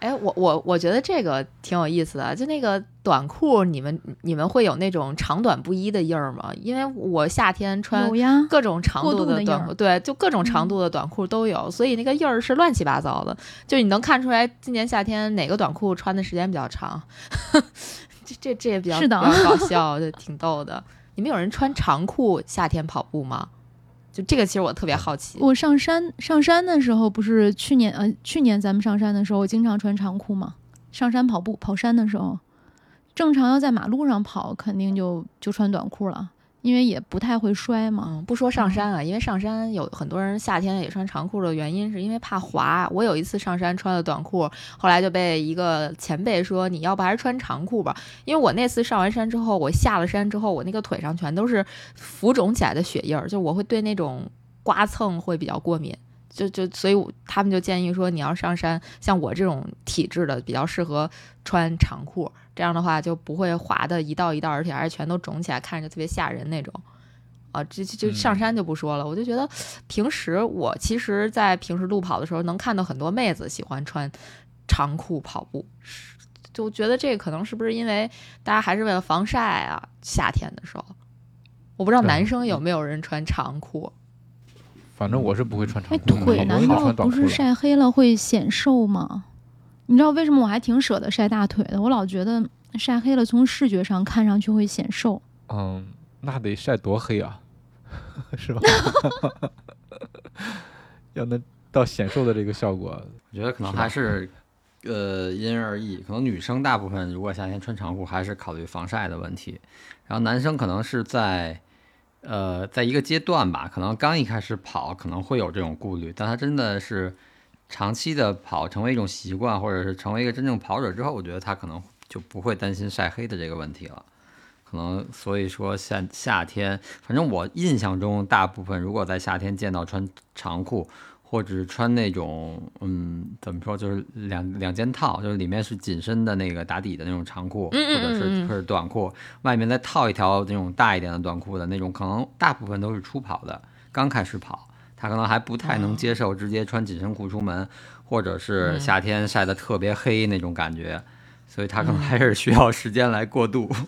S4: 哎，我我我觉得这个挺有意思的，就那个短裤，你们你们会有那种长短不一的印儿吗？因为我夏天穿。各种长度
S1: 的
S4: 短裤，对，就各种长
S1: 嗯
S4: 度的短裤都有，所以那个印儿是乱七八糟的，就你能看出来今年夏天哪个短裤穿的时间比较长，这这这也比较
S1: 是的
S4: 比较搞 笑，就挺逗的。你们有人穿长裤夏天跑步吗？就这个，其实我特别好奇。
S1: 我上山上山的时候，不是去年呃去年咱们上山的时候，我经常穿长裤嘛。上山跑步跑山的时候，正常要在马路上跑，肯定就就穿短裤了，因为也不太会摔嘛。
S4: 嗯，不说上山啊，因为上山有很多人夏天也穿长裤的原因，是因为怕滑。我有一次上山穿了短裤，后来就被一个前辈说，你要不还是穿长裤吧？因为我那次上完山之后，我下了山之后，我那个腿上全都是浮肿起来的血印儿，就我会对那种刮蹭会比较过敏。就就所以，他们就建议说，你要上山，像我这种体质的，比较适合穿长裤，这样的话就不会滑的一道一道，而且还是全都肿起来，看着就特别吓人那种。啊，这这就
S2: 嗯
S4: 上山就不说了，我就觉得平时我其实，在平时路跑的时候，能看到很多妹子喜欢穿长裤跑步，是就觉得这可能是不是因为大家还是为了防晒啊？夏天的时候，我不知道男生有没有人穿长裤。
S2: 反正我是不会穿长
S1: 哎，
S2: 裤
S1: 腿难道不是。晒黑了会显瘦吗？你知道为什么我还挺舍得晒大腿的？我老觉得晒黑了从视觉上看上去会显瘦。
S2: 嗯，那得晒多黑啊，是吧？要能到显瘦的这个效果，
S3: 我觉得可能还是，呃，因人而异。可能女生大部分如果夏天穿长裤，还是考虑防晒的问题。然后男生可能是在，呃，在一个阶段吧，可能刚一开始跑可能会有这种顾虑，但他真的是长期的跑成为一种习惯，或者是成为一个真正跑者之后，我觉得他可能就不会担心晒黑的这个问题了。可能所以说夏夏天，反正我印象中大部分如果在夏天见到穿长裤，或者是穿那种嗯怎么说，就是两两件套，就是里面是紧身的那个打底的那种长裤，或者是或者短裤，外面再套一条那种大一点的短裤的那种，可能大部分都是初跑的，刚开始跑，他可能还不太能接受直接穿紧身裤出门，或者是
S4: 嗯
S3: 夏天晒得特别黑那种感觉，所以他可能还是需要时间来过渡。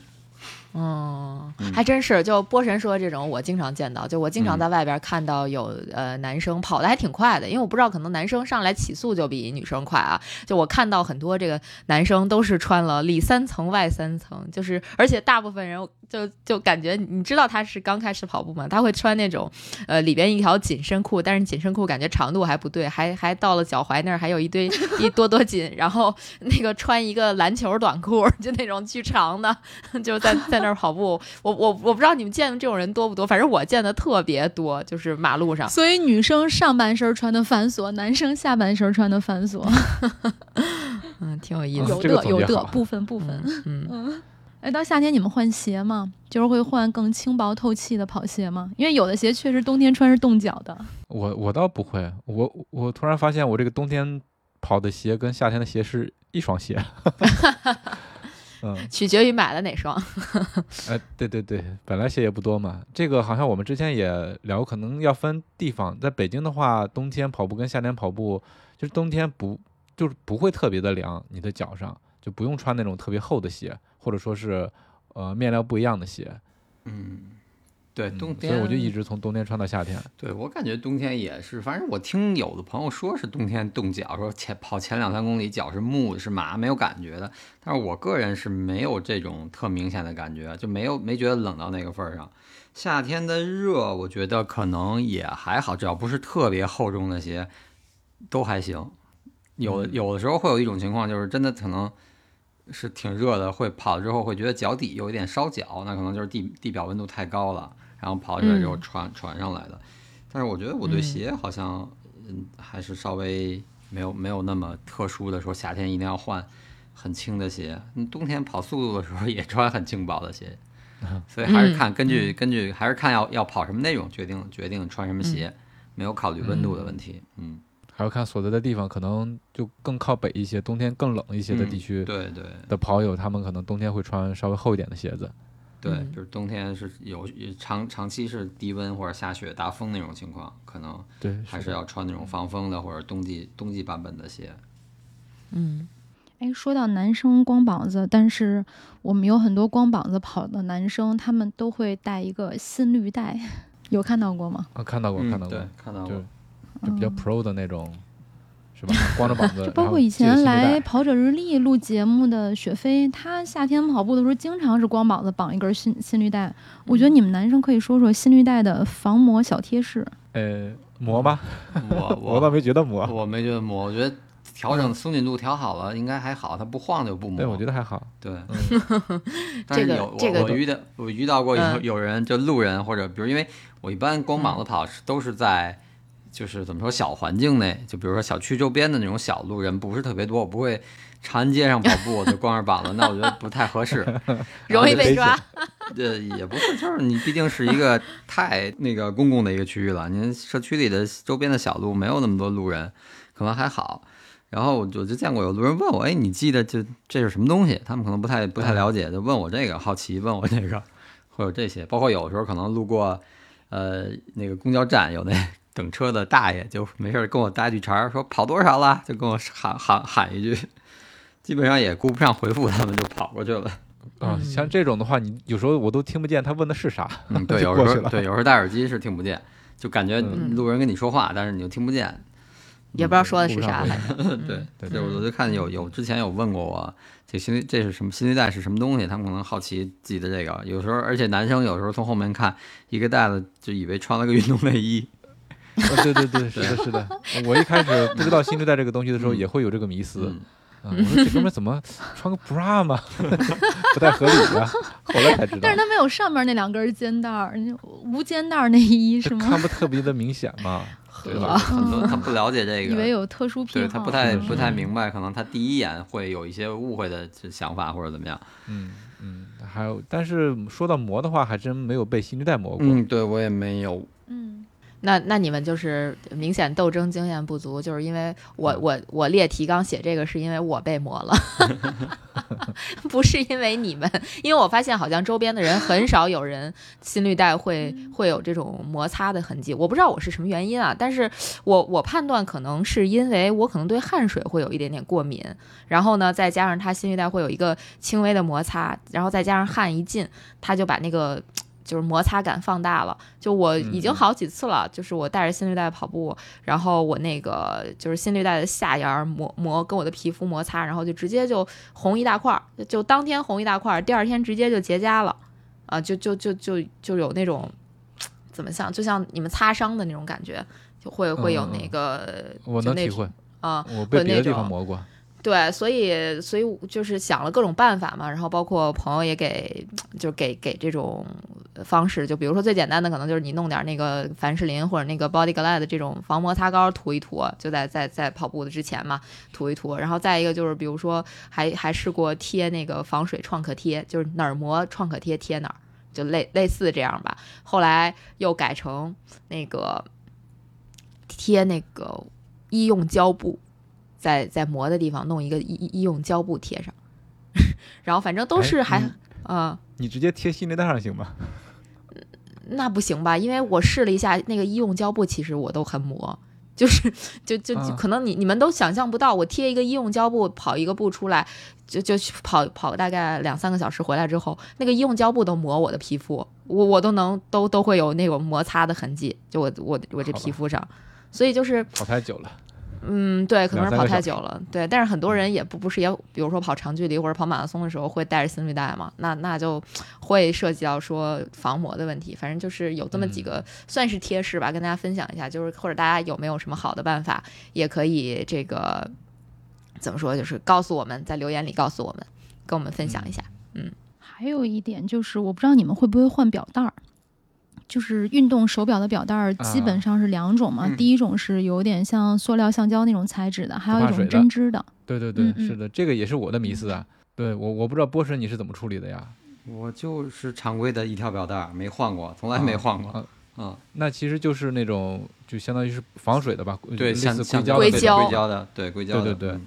S4: 嗯
S3: 嗯，
S4: 还真是。就波神说这种，我经常见到。就我经常在外边看到有、呃男生跑的还挺快的，因为我不知道可能男生上来起速就比女生快啊。就我看到很多这个男生都是穿了里三层外三层，就是而且大部分人就就感觉你知道他是刚开始跑步嘛，他会穿那种呃里边一条紧身裤，但是紧身裤感觉长度还不对，还还到了脚踝那儿还有一堆一多多紧，然后那个穿一个篮球短裤，就那种巨长的，就在在那儿跑步。我我我不知道你们见的这种人多不多，反正我见的特别多，就是马路上。
S1: 所以女生上半身穿的繁琐，男生下半身穿的繁琐，
S4: 嗯，挺有意
S2: 嗯
S4: 思。
S1: 有的有的部分部分。
S4: 嗯，
S1: 嗯，哎，到夏天你们换鞋吗？就是会换更轻薄透气的跑鞋吗？因为有的鞋确实冬天穿是冻脚的。
S2: 我我倒不会，我我突然发现我这个冬天跑的鞋跟夏天的鞋是一双鞋。嗯，
S4: 取决于买了哪双。
S2: 哎，对对对，本来鞋也不多嘛。这个好像我们之前也聊，可能要分地方。在北京的话，冬天跑步跟夏天跑步，就是冬天不就是不会特别的凉，你的脚上就不用穿那种特别厚的鞋，或者说是呃面料不一样的鞋。
S3: 嗯，对，
S2: 嗯
S3: 冬天，
S2: 所以我就一直从冬天穿到夏天。
S3: 对我感觉冬天也是，反正我听有的朋友说是冬天冻脚，说前跑前两三公里脚是木是麻没有感觉的，但是我个人是没有这种特明显的感觉，就没有没觉得冷到那个份儿上。夏天的热，我觉得可能也还好，只要不是特别厚重的鞋，都还行。有有的时候会有一种情况，就是真的可能是挺热的，会跑了之后会觉得脚底有一点烧脚，那可能就是地地表温度太高了，然后跑起来之后
S4: 嗯
S3: 传传上来的。但是我觉得我对
S4: 嗯
S3: 鞋好像嗯还是稍微没有没有那么特殊的说夏天一定要换很轻的鞋，嗯冬天跑速度的时候也穿很轻薄的鞋。所以还是看根据根据还是看要要跑什么内容决定决定穿什么鞋，没有考虑温度的问题。嗯，
S2: 还要看所在的地方，可能就更靠北一些，冬天更冷一些的地区
S3: 对对
S2: 的跑友，他们可能冬天会穿稍微厚一点的鞋子。
S3: 对，
S4: 嗯
S3: 就是冬天是有有长长期是低温或者下雪大风那种情况，可能
S2: 对，
S3: 还是要穿那种防风的或者冬季冬季版本的鞋。
S4: 嗯，
S1: 哎，说到男生光膀子，但是我们有很多光膀子跑的男生，他们都会带一个心率带，有看到过吗？
S2: 啊，看到过，
S3: 嗯
S2: 看到过
S3: 对，，看到过。
S2: 就比较 pro 的那种，是吧？光着膀子，
S1: 就包括以前来跑者日历录节目的雪飞，他夏天跑步的时候经常是光膀子绑一根心心率带。我觉得你们男生可以说说心率带的防磨小贴士。
S2: 呃磨吧，
S3: 我
S2: 我倒没觉得磨，
S3: 我没觉得磨，我觉得调整松紧度调好了应该还好，它不晃就不磨。
S2: 对，我觉得还好。
S3: 对，
S2: 嗯
S3: 但是
S4: 这个
S3: 有
S4: 这个
S3: 我我遇到我遇到过有
S4: 嗯
S3: 有人就路人或者比如因为我一般光膀子跑是都是在就是怎么说小环境内，就比如说小区周边的那种小路人不是特别多，我不会长安街上跑步我就光着膀子，那我觉得不太合适。
S4: 容易被抓。
S3: 呃，也不是，就是你毕竟是一个太那个公共的一个区域了，您社区里的周边的小路没有那么多路人，可能还好。然后我就见过有路人问我，哎，你记得就这是什么东西？他们可能不太不太了解，就问我这个，好奇问我这个，会有这些。包括有时候可能路过，呃，那个公交站有那等车的大爷，就没事儿跟我搭句茬儿，说跑多少了，就跟我喊喊喊一句，基本上也顾不上回复，他们就跑过去了。
S2: 啊，
S4: 嗯
S2: 像这种的话，你有时候我都听不见他问的是啥。
S3: 嗯，对，有时候对，有时候戴耳机是听不见，就感觉
S2: 嗯
S3: 路人跟你说话，但是你又听不见。
S4: 也不知道说的是啥，
S3: 对，
S2: 对
S3: 就我就看有有之前有问过我，这心这是什么心率带是什么东西，他们可能好奇自己的这个，有时候而且男生有时候从后面看一个袋子就以为穿了个运动内衣。
S2: 呃对对对，是的，是的。我一开始不知道新时代这个东西的时候，
S3: 嗯
S2: 也会有这个迷思。
S3: 嗯，
S2: 啊，我说这哥们儿怎么穿个 bra 嘛，不太合理呀、后来才知道
S1: 但是，他没有上面那两根肩带儿，无肩带儿内衣是吗？
S2: 这看不特别的明显嘛，对
S3: 对
S2: 吧？
S3: 很多他不了解这个
S1: 以为。有特殊癖好，
S3: 对他不太不太明白，可能他第一眼会有一些误会的想法或者怎么样。
S2: 嗯嗯，还有，但是说到磨的话，还真没有被新时代磨过。
S3: 嗯，对我也没有。
S1: 嗯，
S4: 那那你们就是明显斗争经验不足，就是因为我我我列提纲写这个是因为我被磨了，不是因为你们，因为我发现好像周边的人很少有人心率带会会有这种摩擦的痕迹，我不知道我是什么原因啊，但是我我判断可能是因为我可能对汗水会有一点点过敏，然后呢再加上他心率带会有一个轻微的摩擦，然后再加上汗一进，他就把那个。就是摩擦感放大了，就我已经好几次了，就是我带着心率带跑步，然后我那个就是心率带的下沿磨磨跟我的皮肤摩擦，然后就直接就红一大块儿，就当天红一大块儿，第二天直接就结痂了，啊，就就就就就有那种怎么像，就像你们擦伤的那种感觉，就会会有那个，
S2: 我能体会
S4: 啊，
S2: 我被别的地方磨过。
S4: 对，所以所以就是想了各种办法嘛，然后包括朋友也给，就给给这种方式，就比如说最简单的，可能就是你弄点那个凡士林或者那个 Body Glide 这种防摩擦膏涂一涂，就在在在跑步的之前嘛涂一涂，然后再一个就是比如说还还试过贴那个防水创可贴，就是哪儿磨创可贴贴哪儿，就类类似这样吧。后来又改成那个贴那个医用胶布。在在磨的地方弄一个医医用胶布贴上，然后反正都是还啊，
S2: 你直接贴心内带上行吗？
S4: 那不行吧，因为我试了一下那个医用胶布，其实我都很磨，就是就就可能你你们都想象不到，我贴一个医用胶布跑一个步出来，就就跑跑大概两三个小时回来之后，那个医用胶布都磨我的皮肤，我我都能都都会有那种摩擦的痕迹，就我我我这皮肤上，所以就是
S2: 跑太久了。
S4: 嗯，对，可能是跑太久了，对，但是很多人也不不是也，比如说跑长距离或者跑马拉松的时候会带着心率带嘛，那那就会涉及到说防磨的问题。反正就是有这么几个算是贴士吧，跟大家分享一下，就是或者大家有没有什么好的办法，也可以这个怎么说，就是告诉我们在留言里告诉我们，跟我们分享一下。嗯，
S1: 还有一点就是，我不知道你们会不会换表带儿。就是运动手表的表带儿基本上是两种嘛，第一种是有点像塑料橡胶那种材质的，还有一种针织的。
S2: 对对对，是的，这个也是我的迷思啊。对我我不知道波神你是怎么处理的呀？
S3: 我就是常规的一条表带儿，没换过，从来没换过。嗯，
S2: 那其实就是那种就相当于是防水的吧？
S3: 对，
S2: 类似
S3: 硅
S2: 胶的
S4: 硅
S3: 胶的，对硅胶
S2: 的。对对对。嗯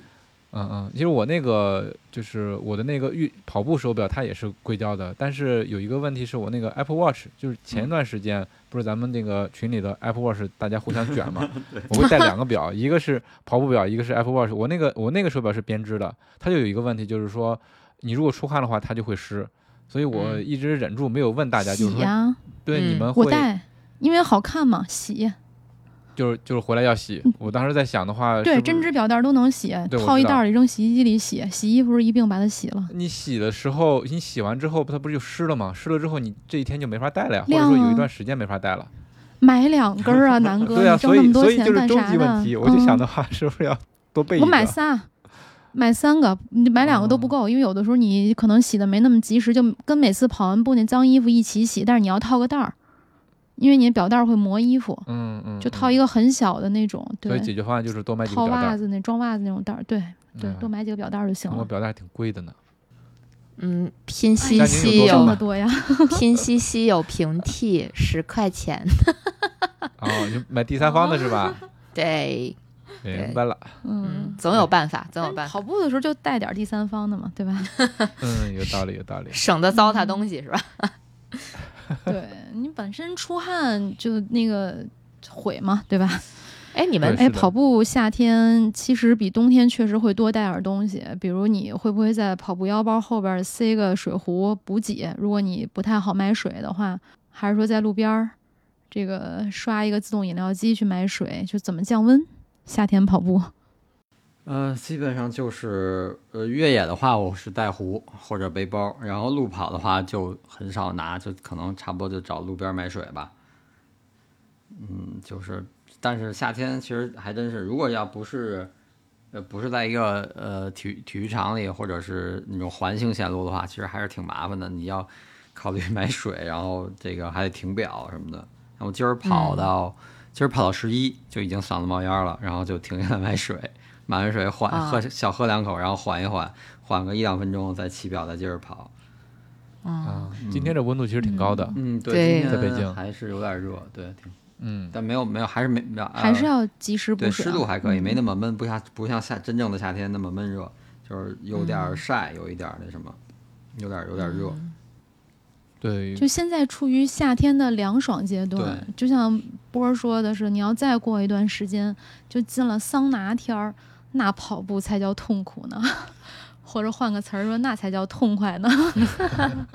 S2: 嗯嗯，其实我那个就是我的那个运跑步手表，它也是硅胶的。但是有一个问题是我那个 Apple Watch，就是前一段时间不是咱们那个群里的 Apple Watch 大家互相卷嘛，我会带两个表，一个是跑步表，一个是 Apple Watch。我那个我那个手表是编织的，它就有一个问题，就是说你如果出汗的话，它就会湿。所以我一直忍住没有问大家，就是说对你们会，
S1: 我带，因为好看嘛，洗。
S2: 就是就是回来要洗，我当时在想的话，
S1: 对针织表带都能洗，套一袋里扔洗衣机里洗，洗衣服是一并把它洗了。
S2: 你洗的时候，你洗完之后，它不是就湿了吗？湿了之后，你这一天就没法戴了呀，或者说有一段时间没法戴了。
S1: 买两根啊，南哥，
S2: 对啊，
S1: 所以
S2: 所以就是终极问题，我就想的话，是不是要多备一个？
S1: 我买仨，买三个，你买两个都不够，因为有的时候你可能洗的没那么及时，就跟每次跑完步那脏衣服一起洗，但是你要套个袋儿。因为你的表带会磨衣服，
S2: 嗯嗯，
S1: 就套一个很小的那种，对。
S2: 所以解决方案就是多买几个
S1: 套袜子那装袜子那种袋儿，对对，多买几个表带就行了。
S2: 我表带还挺贵的呢。
S4: 嗯，拼夕夕有
S1: 这么多呀？
S4: 拼夕夕有平替，十块钱。
S2: 哦，你买第三方的是吧？
S4: 对，
S2: 明白了。
S4: 嗯，总有办法，总有办法。
S1: 跑步的时候就带点第三方的嘛，对吧？
S2: 嗯，有道理，有道理。
S4: 省得糟蹋东西是吧？
S1: 对你本身出汗就那个毁嘛，对吧？
S4: 哎，你们
S1: 哎，跑步夏天其实比冬天确实会多带点东西，比如你会不会在跑步腰包后边塞个水壶补给？如果你不太好买水的话，还是说在路边儿这个刷一个自动饮料机去买水？就怎么降温？夏天跑步。
S3: 呃，基本上就是呃，越野的话，我是带壶或者背包，然后路跑的话就很少拿，就可能差不多就找路边买水吧。嗯，就是，但是夏天其实还真是，如果要不是，呃，不是在一个呃体育体育场里，或者是那种环形线路的话，其实还是挺麻烦的。你要考虑 买水，然后这个还得停表什么的。我今儿跑到今儿跑到十一就已经嗓子冒烟了，然后就停下来买水。买完水缓喝小喝两口，然后缓一缓，缓个一两分钟再起表，再接着跑。
S2: 啊，今天这温度其实挺高的。
S3: 嗯，
S4: 对，
S3: 在
S2: 北京
S3: 还是有点热，对，挺。
S2: 嗯，
S3: 但没有没有还是没没有呃
S1: 还是要及时补
S3: 对
S1: 水。
S3: 湿度还可以，没那
S1: 嗯
S3: 么闷，不像不像夏真正的夏天那么闷热，就是有点晒，有一点儿那什么，有点儿有点儿热。
S2: 对，
S1: 就现在处于夏天的凉爽阶段，就像波儿说的是，你要再过一段时间就进了桑拿天儿，那跑步才叫痛苦呢。或者换个词儿说，那才叫痛快呢。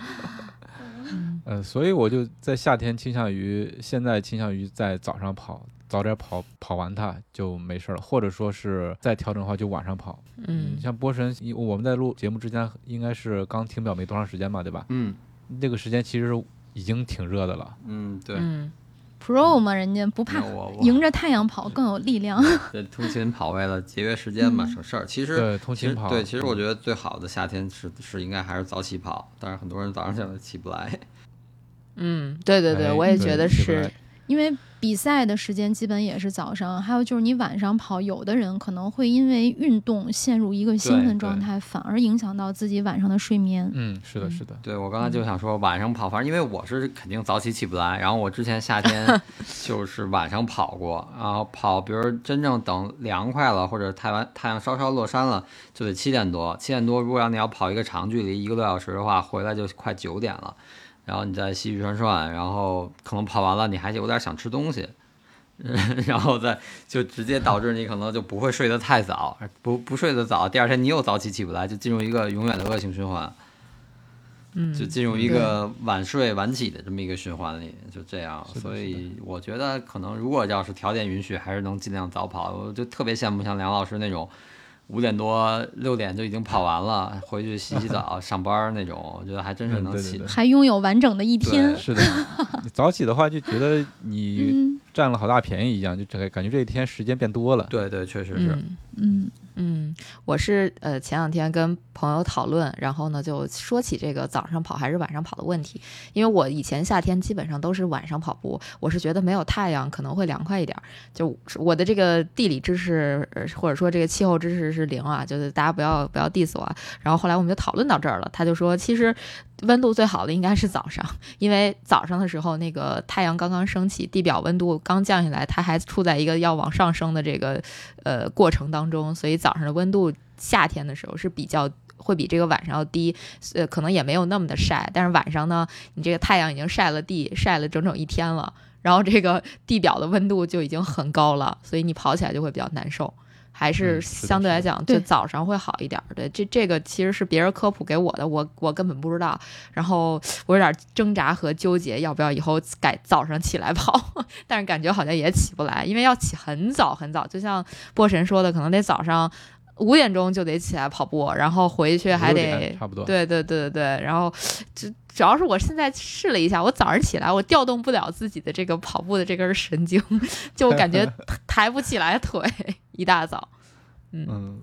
S2: 呃，所以我就在夏天倾向于现在倾向于在早上跑，早点跑跑完它就没事儿了，或者说是再调整的话就晚上跑。
S4: 嗯
S2: 像波神，我们在录节目之前应该是刚停表没多长时间吧，对吧？
S3: 嗯
S2: 那个时间其实已经挺热的了。
S3: 嗯，对，
S4: 嗯
S1: Pro 嘛，人家不怕迎着太阳跑更有力量。
S3: 对通勤跑为了节约时间嘛，
S1: 嗯
S3: 省事儿。其实
S2: 对，通勤跑。
S3: 其实对，其实我
S2: 嗯
S3: 觉得最好的夏天是是应该还是早起跑，但是很多人早上起来起不来。
S4: 嗯，对对对，
S2: 哎
S4: 我也觉得是
S1: 因为比赛的时间基本也是早上，还有就是你晚上跑，有的人可能会因为运动陷入一个兴奋状态，反而影响到自己晚上的睡眠。
S2: 嗯，是的，
S4: 嗯
S2: 是的。
S3: 对我刚才就想说晚上跑，反正因为我是肯定早起起不来，然后我之前夏天 就是晚上跑过，然后跑，比如真正等凉快了，或者太阳太阳稍稍落山了，就得七点多，七点多如果要你要跑一个长距离一个多小时的话，回来就快九点了，然后你再细细涮涮，然后可能跑完了你还有点想吃东西。然后再就直接导致你可能就不会睡得太早，不不睡得早，第二天你又早起起不来，就进入一个永远的恶性循环。
S4: 嗯，
S3: 就进入一个晚睡晚起的这么一个循环里，就这样。所以我觉得可能如果要是条件允许，还是能尽量早跑。我就特别羡慕像梁老师那种五点多六点就已经跑完了，回去洗洗澡 上班那种，我觉得还真是能起。
S2: 嗯对对对
S1: 还拥有完整的一天。
S2: 是的，你 早起的话就觉得你
S1: 嗯
S2: 占了好大便宜一样，就这个感觉这一天时间变多了。
S3: 对对，确实是。
S4: 嗯
S1: 嗯
S4: 嗯，我是呃前两天跟朋友讨论，然后呢就说起这个早上跑还是晚上跑的问题，因为我以前夏天基本上都是晚上跑步，我是觉得没有太阳可能会凉快一点儿，就我的这个地理知识呃或者说这个气候知识是零啊，就是大家不要不要 diss 我啊。然后后来我们就讨论到这儿了，他就说其实温度最好的应该是早上，因为早上的时候那个太阳刚刚升起，地表温度刚降下来，它还处在一个要往上升的这个呃过程当中，所以早早上的温度夏天的时候是比较会比这个晚上要低，呃，可能也没有那么的晒，但是晚上呢，你这个太阳已经晒了地，晒了整整一天了，然后这个地表的温度就已经很高了，所以你跑起来就会比较难受。还是相对来讲，就早上会好一点儿。对，这这个其实是别人科普给我的，我我根本不知道。然后我有点挣扎和纠结，要不要以后改早上起来跑，但是感觉好像也起不来，因为要起很早很早，就像波神说的，可能得早上五点钟就得起来跑步，然后回去还得
S2: 差不多。
S4: 对对对对对，然后主主要是我现在试了一下，我早上起来我调动不了自己的这个跑步的这根神经，就感觉 抬不起来腿，一大早。
S2: 嗯，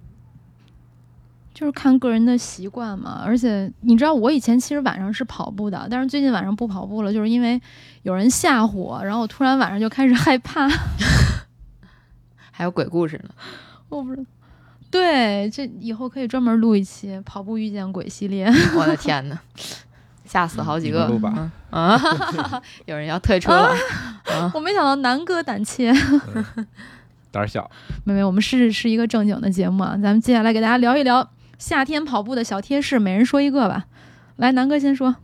S1: 就是看个人的习惯嘛。而且你知道，我以前其实晚上是跑步的，但是最近晚上不跑步了，就是因为有人吓唬我，然后我突然晚上就开始害怕。
S4: 还有鬼故事呢，
S1: 我不知道。对，这以后可以专门录一期跑步遇见鬼系列。
S4: 我的天呐，吓死好几个
S2: 录吧
S4: 嗯啊！有人要退出了，啊
S1: 我没想到南哥胆怯。
S2: 胆儿小。
S1: 妹妹，我们是是一个正经的节目啊，咱们接下来给大家聊一聊夏天跑步的小贴士，每人说一个吧。来，南哥先说。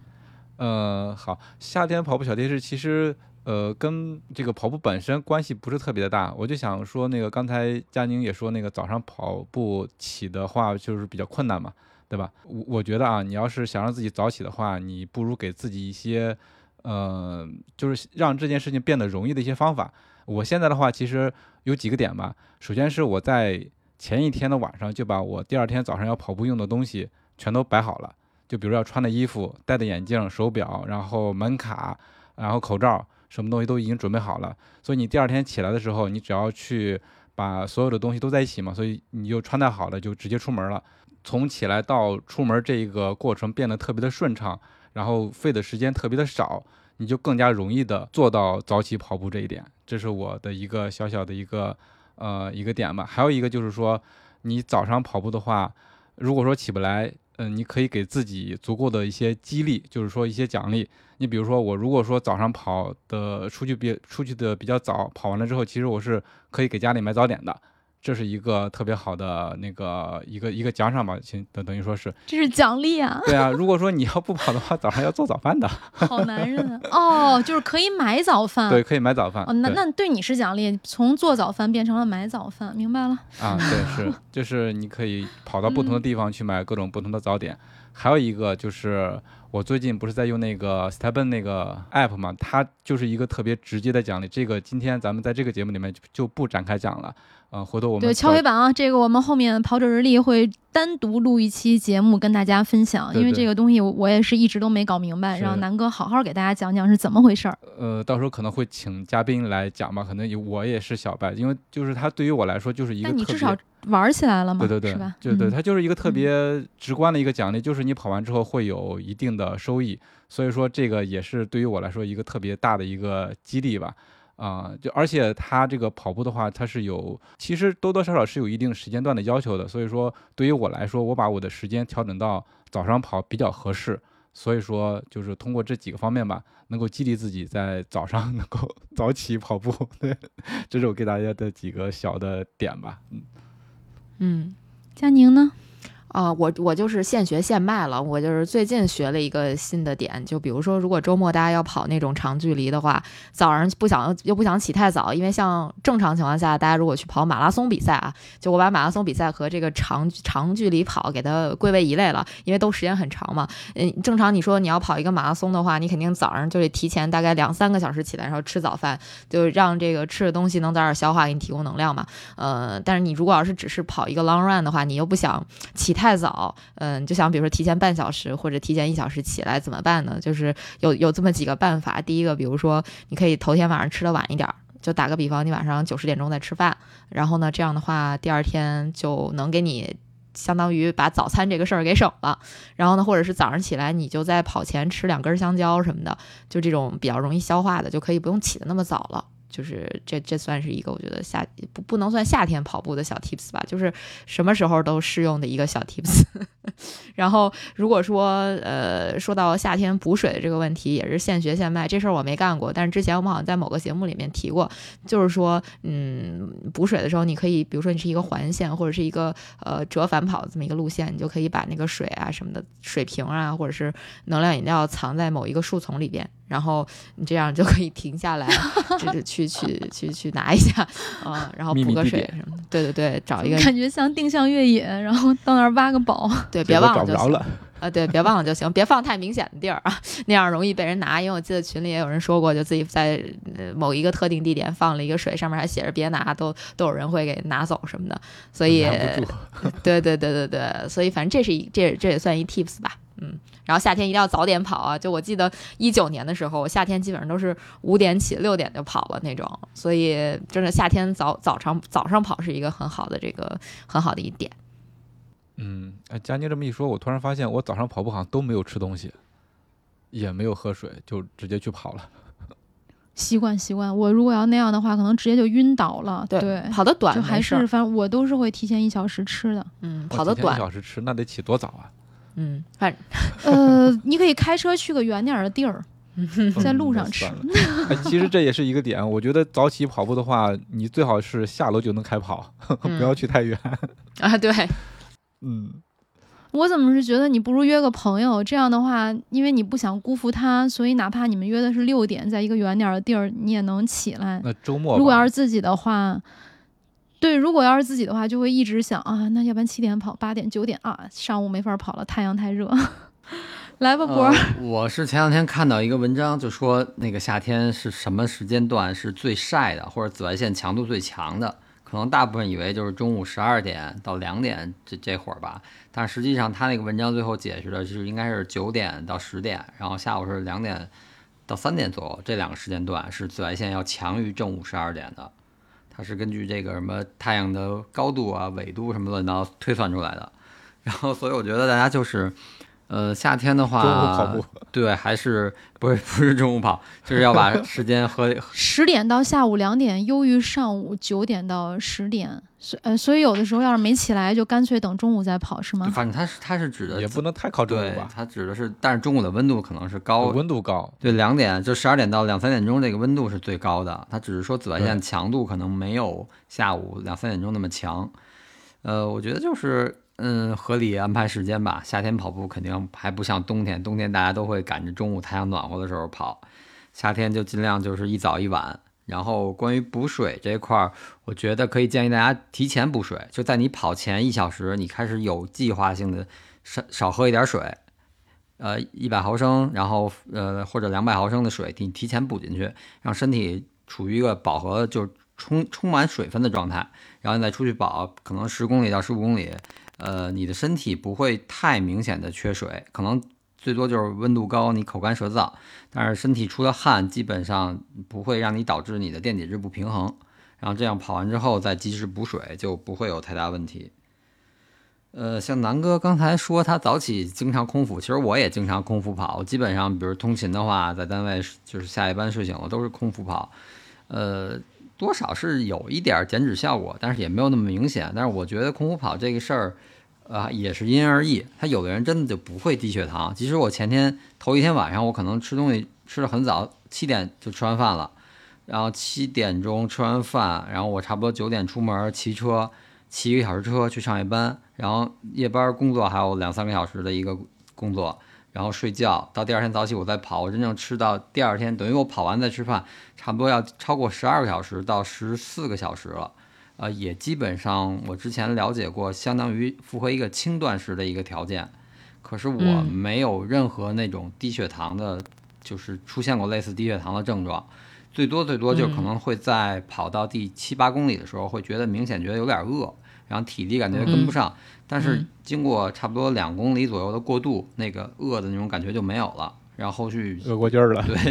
S2: 呃，好，夏天跑步小贴士其实呃跟这个跑步本身关系不是特别的大，我就想说那个刚才佳宁也说那个早上跑步起的话就是比较困难嘛，对吧？我我觉得啊，你要是想让自己早起的话，你不如给自己一些呃，就是让这件事情变得容易的一些方法。我现在的话其实有几个点吧，首先是我在前一天的晚上就把我第二天早上要跑步用的东西全都摆好了。就比如要穿的衣服、戴的眼镜、手表，然后门卡，然后口罩，什么东西都已经准备好了。所以你第二天起来的时候，你只要去把所有的东西都在一起嘛，所以你就穿戴好了，就直接出门了。从起来到出门这一个过程变得特别的顺畅，然后费的时间特别的少，你就更加容易的做到早起跑步这一点。这是我的一个小小的一个呃一个点吧。还有一个就是说，你早上跑步的话，如果说起不来。嗯、你可以给自己足够的一些激励，就是说一些奖励。你比如说，我如果说早上跑的出去比出去的比较早，跑完了之后，其实我是可以给家里买早点的，这是一个特别好的那个一个一个奖赏吧，请等等于说是
S1: 这是奖励啊，
S2: 对啊。如果说你要不跑的话，早上要做早饭的，
S1: 好男人啊！哦，就是可以买早饭。
S2: 对，可以买早饭。
S1: 哦，那
S2: 对
S1: 那对你是奖励，从做早饭变成了买早饭，明白了。
S2: 啊，对，是，就是你可以跑到不同的地方去买各种不同的早点。还有一个就是我最近不是在用那个 Stepen 那个 app 嘛，它就是一个特别直接的奖励。这个今天咱们在这个节目里面就就不展开讲了。呃，回头我们
S1: 对，敲黑板啊，这个我们后面跑者日历会单独录一期节目跟大家分享，因为这个东西我我也是一直都没搞明白，让南哥好好给大家讲讲是怎么回事儿。
S2: 呃，到时候可能会请嘉宾来讲吧，可能有我也是小白，因为就是它对于我来说就是一个特别
S1: 但你至少玩起来了嘛，
S2: 对对对，
S1: 是吧？
S2: 就对，
S1: 嗯
S2: 它就是一个特别直观的一个奖励，就是你跑完之后会有一定的收益，所以说这个也是对于我来说一个特别大的一个激励吧。啊、就而且它这个跑步的话，它是有其实多多少少是有一定时间段的要求的，所以说对于我来说，我把我的时间调整到早上跑比较合适。所以说，就是通过这几个方面吧，能够激励自己在早上 能够早起跑步。对，这是我给大家的几个小的点吧。嗯，
S4: 嗯。
S1: 佳宁呢？
S4: 啊、我我就是现学现卖了。我就是最近学了一个新的点，就比如说，如果周末大家要跑那种长距离的话，早上不想又不想起太早，因为像正常情况下，大家如果去跑马拉松比赛啊，就我把马拉松比赛和这个长长距离跑给它归为一类了，因为都时间很长嘛。嗯，正常你说你要跑一个马拉松的话，你肯定早上就得提前大概两三个小时起来，然后吃早饭，就让这个吃的东西能早点消化，给你提供能量嘛。呃，但是你如果要是只是跑一个 long run 的话，你又不想起太太早，嗯，就想比如说提前半小时或者提前一小时起来怎么办呢？就是有有这么几个办法。第一个，比如说你可以头天晚上吃的晚一点儿。就打个比方，你晚上九十点钟再吃饭，然后呢，这样的话，第二天就能给你相当于把早餐这个事儿给省了。然后呢，或者是早上起来你就在跑前吃两根香蕉什么的，就这种比较容易消化的，就可以不用起的那么早了。就是这这算是一个我觉得夏不不能算夏天跑步的小 tips 吧，就是什么时候都适用的一个小 tips。然后如果说呃说到夏天补水的这个问题，也是现学现卖，这事儿我没干过，但是之前我们好像在某个节目里面提过，就是说嗯补水的时候，你可以比如说你是一个环线或者是一个呃折返跑这么一个路线，你就可以把那个水啊什么的水瓶啊或者是能量饮料藏在某一个树丛里边，然后你这样就可以停下来，就是 去去去去拿一下，啊、然后补个水什么的。对对对，找一个
S1: 感觉像定向越野，然后到那儿挖个宝。
S4: 对，别忘了就行。啊，对，别忘了就行，别放太明显的地儿啊，那样容易被人拿。因为我记得群里也有人说过，就自己在呃某一个特定地点放了一个水，上面还写着别拿，都都有人会给拿走什么的。所以，对对对对对，所以反正这是一这这也算一 tips 吧，嗯。然后夏天一定要早点跑啊！就我记得一九年的时候，我夏天基本上都是五点起，六点就跑了那种。所以真的夏天早早上早上跑是一个很好的这个很好的一点。
S2: 嗯，哎，佳妮这么一说，我突然发现我早上跑步好像都没有吃东西，也没有喝水，就直接去跑了。
S1: 习惯习惯，我如果要那样的话，可能直接就晕倒了。对，
S4: 跑得短
S1: 就还是反正我都是会提前一小时吃的。
S4: 嗯，跑得短，
S2: 小时吃，那得起多早啊？
S4: 嗯，反
S1: 呃，你可以开车去个远点儿的地儿，在
S2: 嗯
S1: 路上吃
S2: 其实这也是一个点，我觉得早起跑步的话，你最好是下楼就能开跑，不要去太远。
S4: 啊，对，
S2: 嗯，
S1: 我怎么是觉得你不如约个朋友？这样的话，因为你不想辜负他，所以哪怕你们约的是六点，在一个远点儿的地儿，你也能起来。
S2: 那周末
S1: 如果要是自己的话，对，如果要是自己的话，就会一直想啊，那要不然七点跑，八点、九点啊，上午没法跑了，太阳太热。来吧，博儿，
S3: 呃我是前两天看到一个文章，就说那个夏天是什么时间段是最晒的，或者紫外线强度最强的。可能大部分以为就是中午十二点到两点这这会儿吧，但实际上他那个文章最后解释的是应该是九点到十点，然后下午是两点到三点左右，这两个时间段是紫外线要强于正午十二点的。它是根据这个什么太阳的高度啊、纬度什么乱七八糟推算出来的。然后，所以我觉得大家就是，呃，夏天的话，
S2: 中午跑步，
S3: 对，还是不是不是中午跑，就是要把时间和
S1: 十点到下午两点优于上午九点到十点，所呃，所以有的时候要是没起来，就干脆等中午再跑，是吗？
S3: 反正它是它是指的
S2: 也不能太靠中午吧，，
S3: 它指的是，但是中午的温度可能是高，
S2: 温度高，
S3: 对，两点就十二点到两三点钟这个温度是最高的，它只是说紫外线强度可能没有下午两三点钟那么强。呃，我觉得就是嗯合理安排时间吧。夏天跑步肯定还不像冬天，冬天大家都会赶着中午太阳暖和的时候跑，夏天就尽量就是一早一晚。然后关于补水这块儿，我觉得可以建议大家提前补水，就在你跑前一小时，你开始有计划性的少少喝一点水，呃，一百毫升，然后呃或者两百毫升的水，你提前补进去，让身体处于一个饱和，就充充满水分的状态，然后你再出去跑，可能十公里到十五公里，呃，你的身体不会太明显的缺水，可能最多就是温度高，你口干舌燥，但是身体出的汗基本上不会让你导致你的电解质不平衡，然后这样跑完之后再及时补水，就不会有太大问题。呃，像南哥刚才说他早起经常空腹，其实我也经常空腹跑。我基本上，比如通勤的话，在单位就是下一班睡醒了都是空腹跑，呃，多少是有一点减脂效果，但是也没有那么明显。但是我觉得空腹跑这个事儿，啊、也是因人而异。他有的人真的就不会低血糖。即使我前天头一天晚上，我可能吃东西吃的很早，七点就吃完饭了，然后七点钟吃完饭，然后我差不多九点出门骑车，骑一个小时车去上夜班，然后夜班工作还有两三个小时的一个工作，然后睡觉，到第二天早起我再跑，我真正吃到第二天，等于我跑完再吃饭，差不多要超过十二个小时到十四个小时了。呃，也基本上我之前了解过，相当于符合一个轻断食的一个条件。可是我
S4: 嗯
S3: 没有任何那种低血糖的，就是出现过类似低血糖的症状，最多最多就可能会在跑到第七八公里的时候，会觉得明显觉得有点饿，然后体力感觉跟不上。但是
S4: 嗯
S3: 经过差不多两公里左右的过渡，那个饿的那种感觉就没有了。然后后续
S2: 饿过劲儿了。
S3: 对，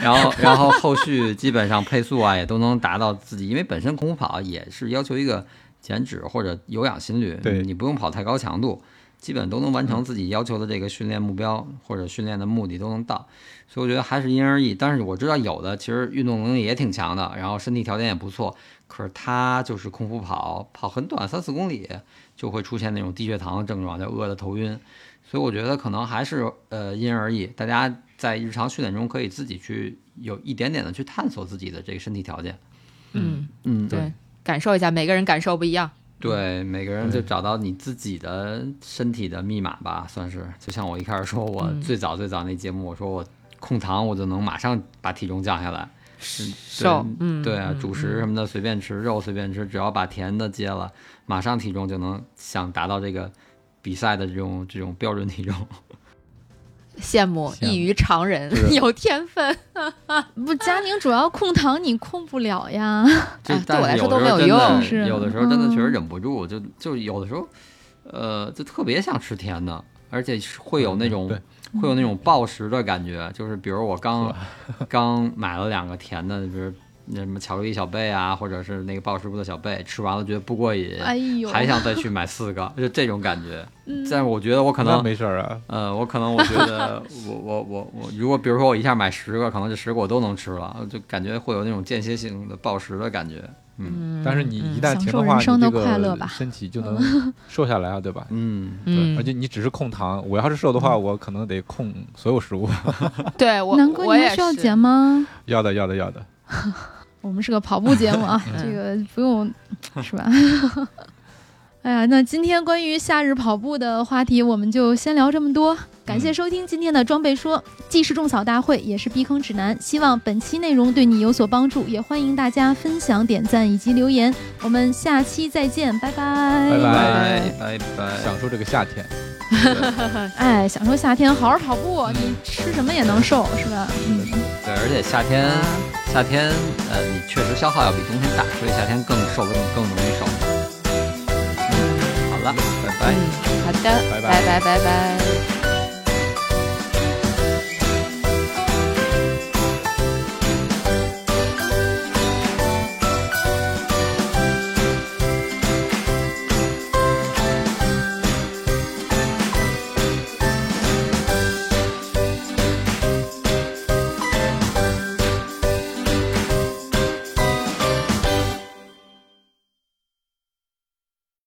S3: 然后然后后续基本上配速啊也都能达到自己，因为本身空腹跑也是要求一个减脂或者有氧心率，
S2: 对
S3: 你不用跑太高强度，基本都能完成自己要求的这个训练目标或者训练的目的都能到，所以我觉得还是因人而异。但是我知道有的其实运动能力也挺强的，然后身体条件也不错，可是他就是空腹跑，跑很短三四公里就会出现那种低血糖的症状，就饿得头晕。所以我觉得可能还是呃因人而异，大家在日常训练中可以自己去有一点点的去探索自己的这个身体条件。
S4: 嗯，
S3: 嗯，
S4: 对，感受一下，每个人感受不一样。
S3: 对，每个人就找到你自己的身体的密码吧，算是。就像我一开始说，我
S4: 嗯
S3: 最早最早那节目，我说我控糖，我就能马上把体重降下来。是
S4: 瘦，嗯，
S3: 对啊，
S4: 嗯
S3: 主食什么的随便吃，肉随便吃，只要把甜的戒了，马上体重就能想达到这个比赛的这种这种标准体重。
S4: 羡慕异于常人，有天分。
S1: 不，佳宁主要控糖你控不了呀。
S3: 这
S4: 哎对我来说都没有用。
S1: 是。
S3: 有的时候真的确实
S1: 嗯
S3: 忍不住，就就有的时候，呃，就特别想吃甜的，而且会有那种、
S2: 对。
S3: 会有那种暴食的感觉，就是比如我刚 刚买了两个甜的，比如那什么巧克力小贝啊，或者是那个鲍师傅的小贝，吃完了觉得不过瘾，
S1: 哎呦，
S3: 还想再去买四个，就这种感觉。
S1: 嗯
S3: 但是我觉得我可能
S2: 没事儿啊，
S3: 呃，我可能我觉得我我我我，如果比如说我一下买十个，可能这十个我都能吃了，就感觉会有那种间歇性的暴食的感觉。嗯
S4: 嗯，
S2: 但是你一旦停的话，
S1: 人生的
S2: 你这个
S1: 快乐吧
S2: 身体就 能瘦下来啊，对吧？
S3: 嗯，
S4: 嗯，
S2: 而且你只是控糖，我要是瘦的话，我可能得控所有食物。
S4: 对我，
S1: 南哥，
S4: 我也
S1: 你需要减吗？
S2: 要的，要的，要的。
S1: 我们是个跑步节目啊，
S4: 嗯
S1: 这个不用 是吧？哎呀，那今天关于夏日跑步的话题，我们就先聊这么多。感谢收听今天的装备说，既是种草大会，也是避坑指南。希望本期内容对你有所帮助，也欢迎大家分享、点赞以及留言。我们下期再见，拜拜。
S2: 拜
S3: 拜拜拜。
S2: 享受这个夏天。
S1: 哎，享受夏天，好好跑步，你吃什么也能瘦，是吧？嗯。
S3: 对，而且夏天，夏天，呃，你确实消耗要比冬天大，所以夏天更瘦更更容易了，拜拜。
S4: 嗯，好的，
S2: 拜拜
S4: 拜拜拜拜。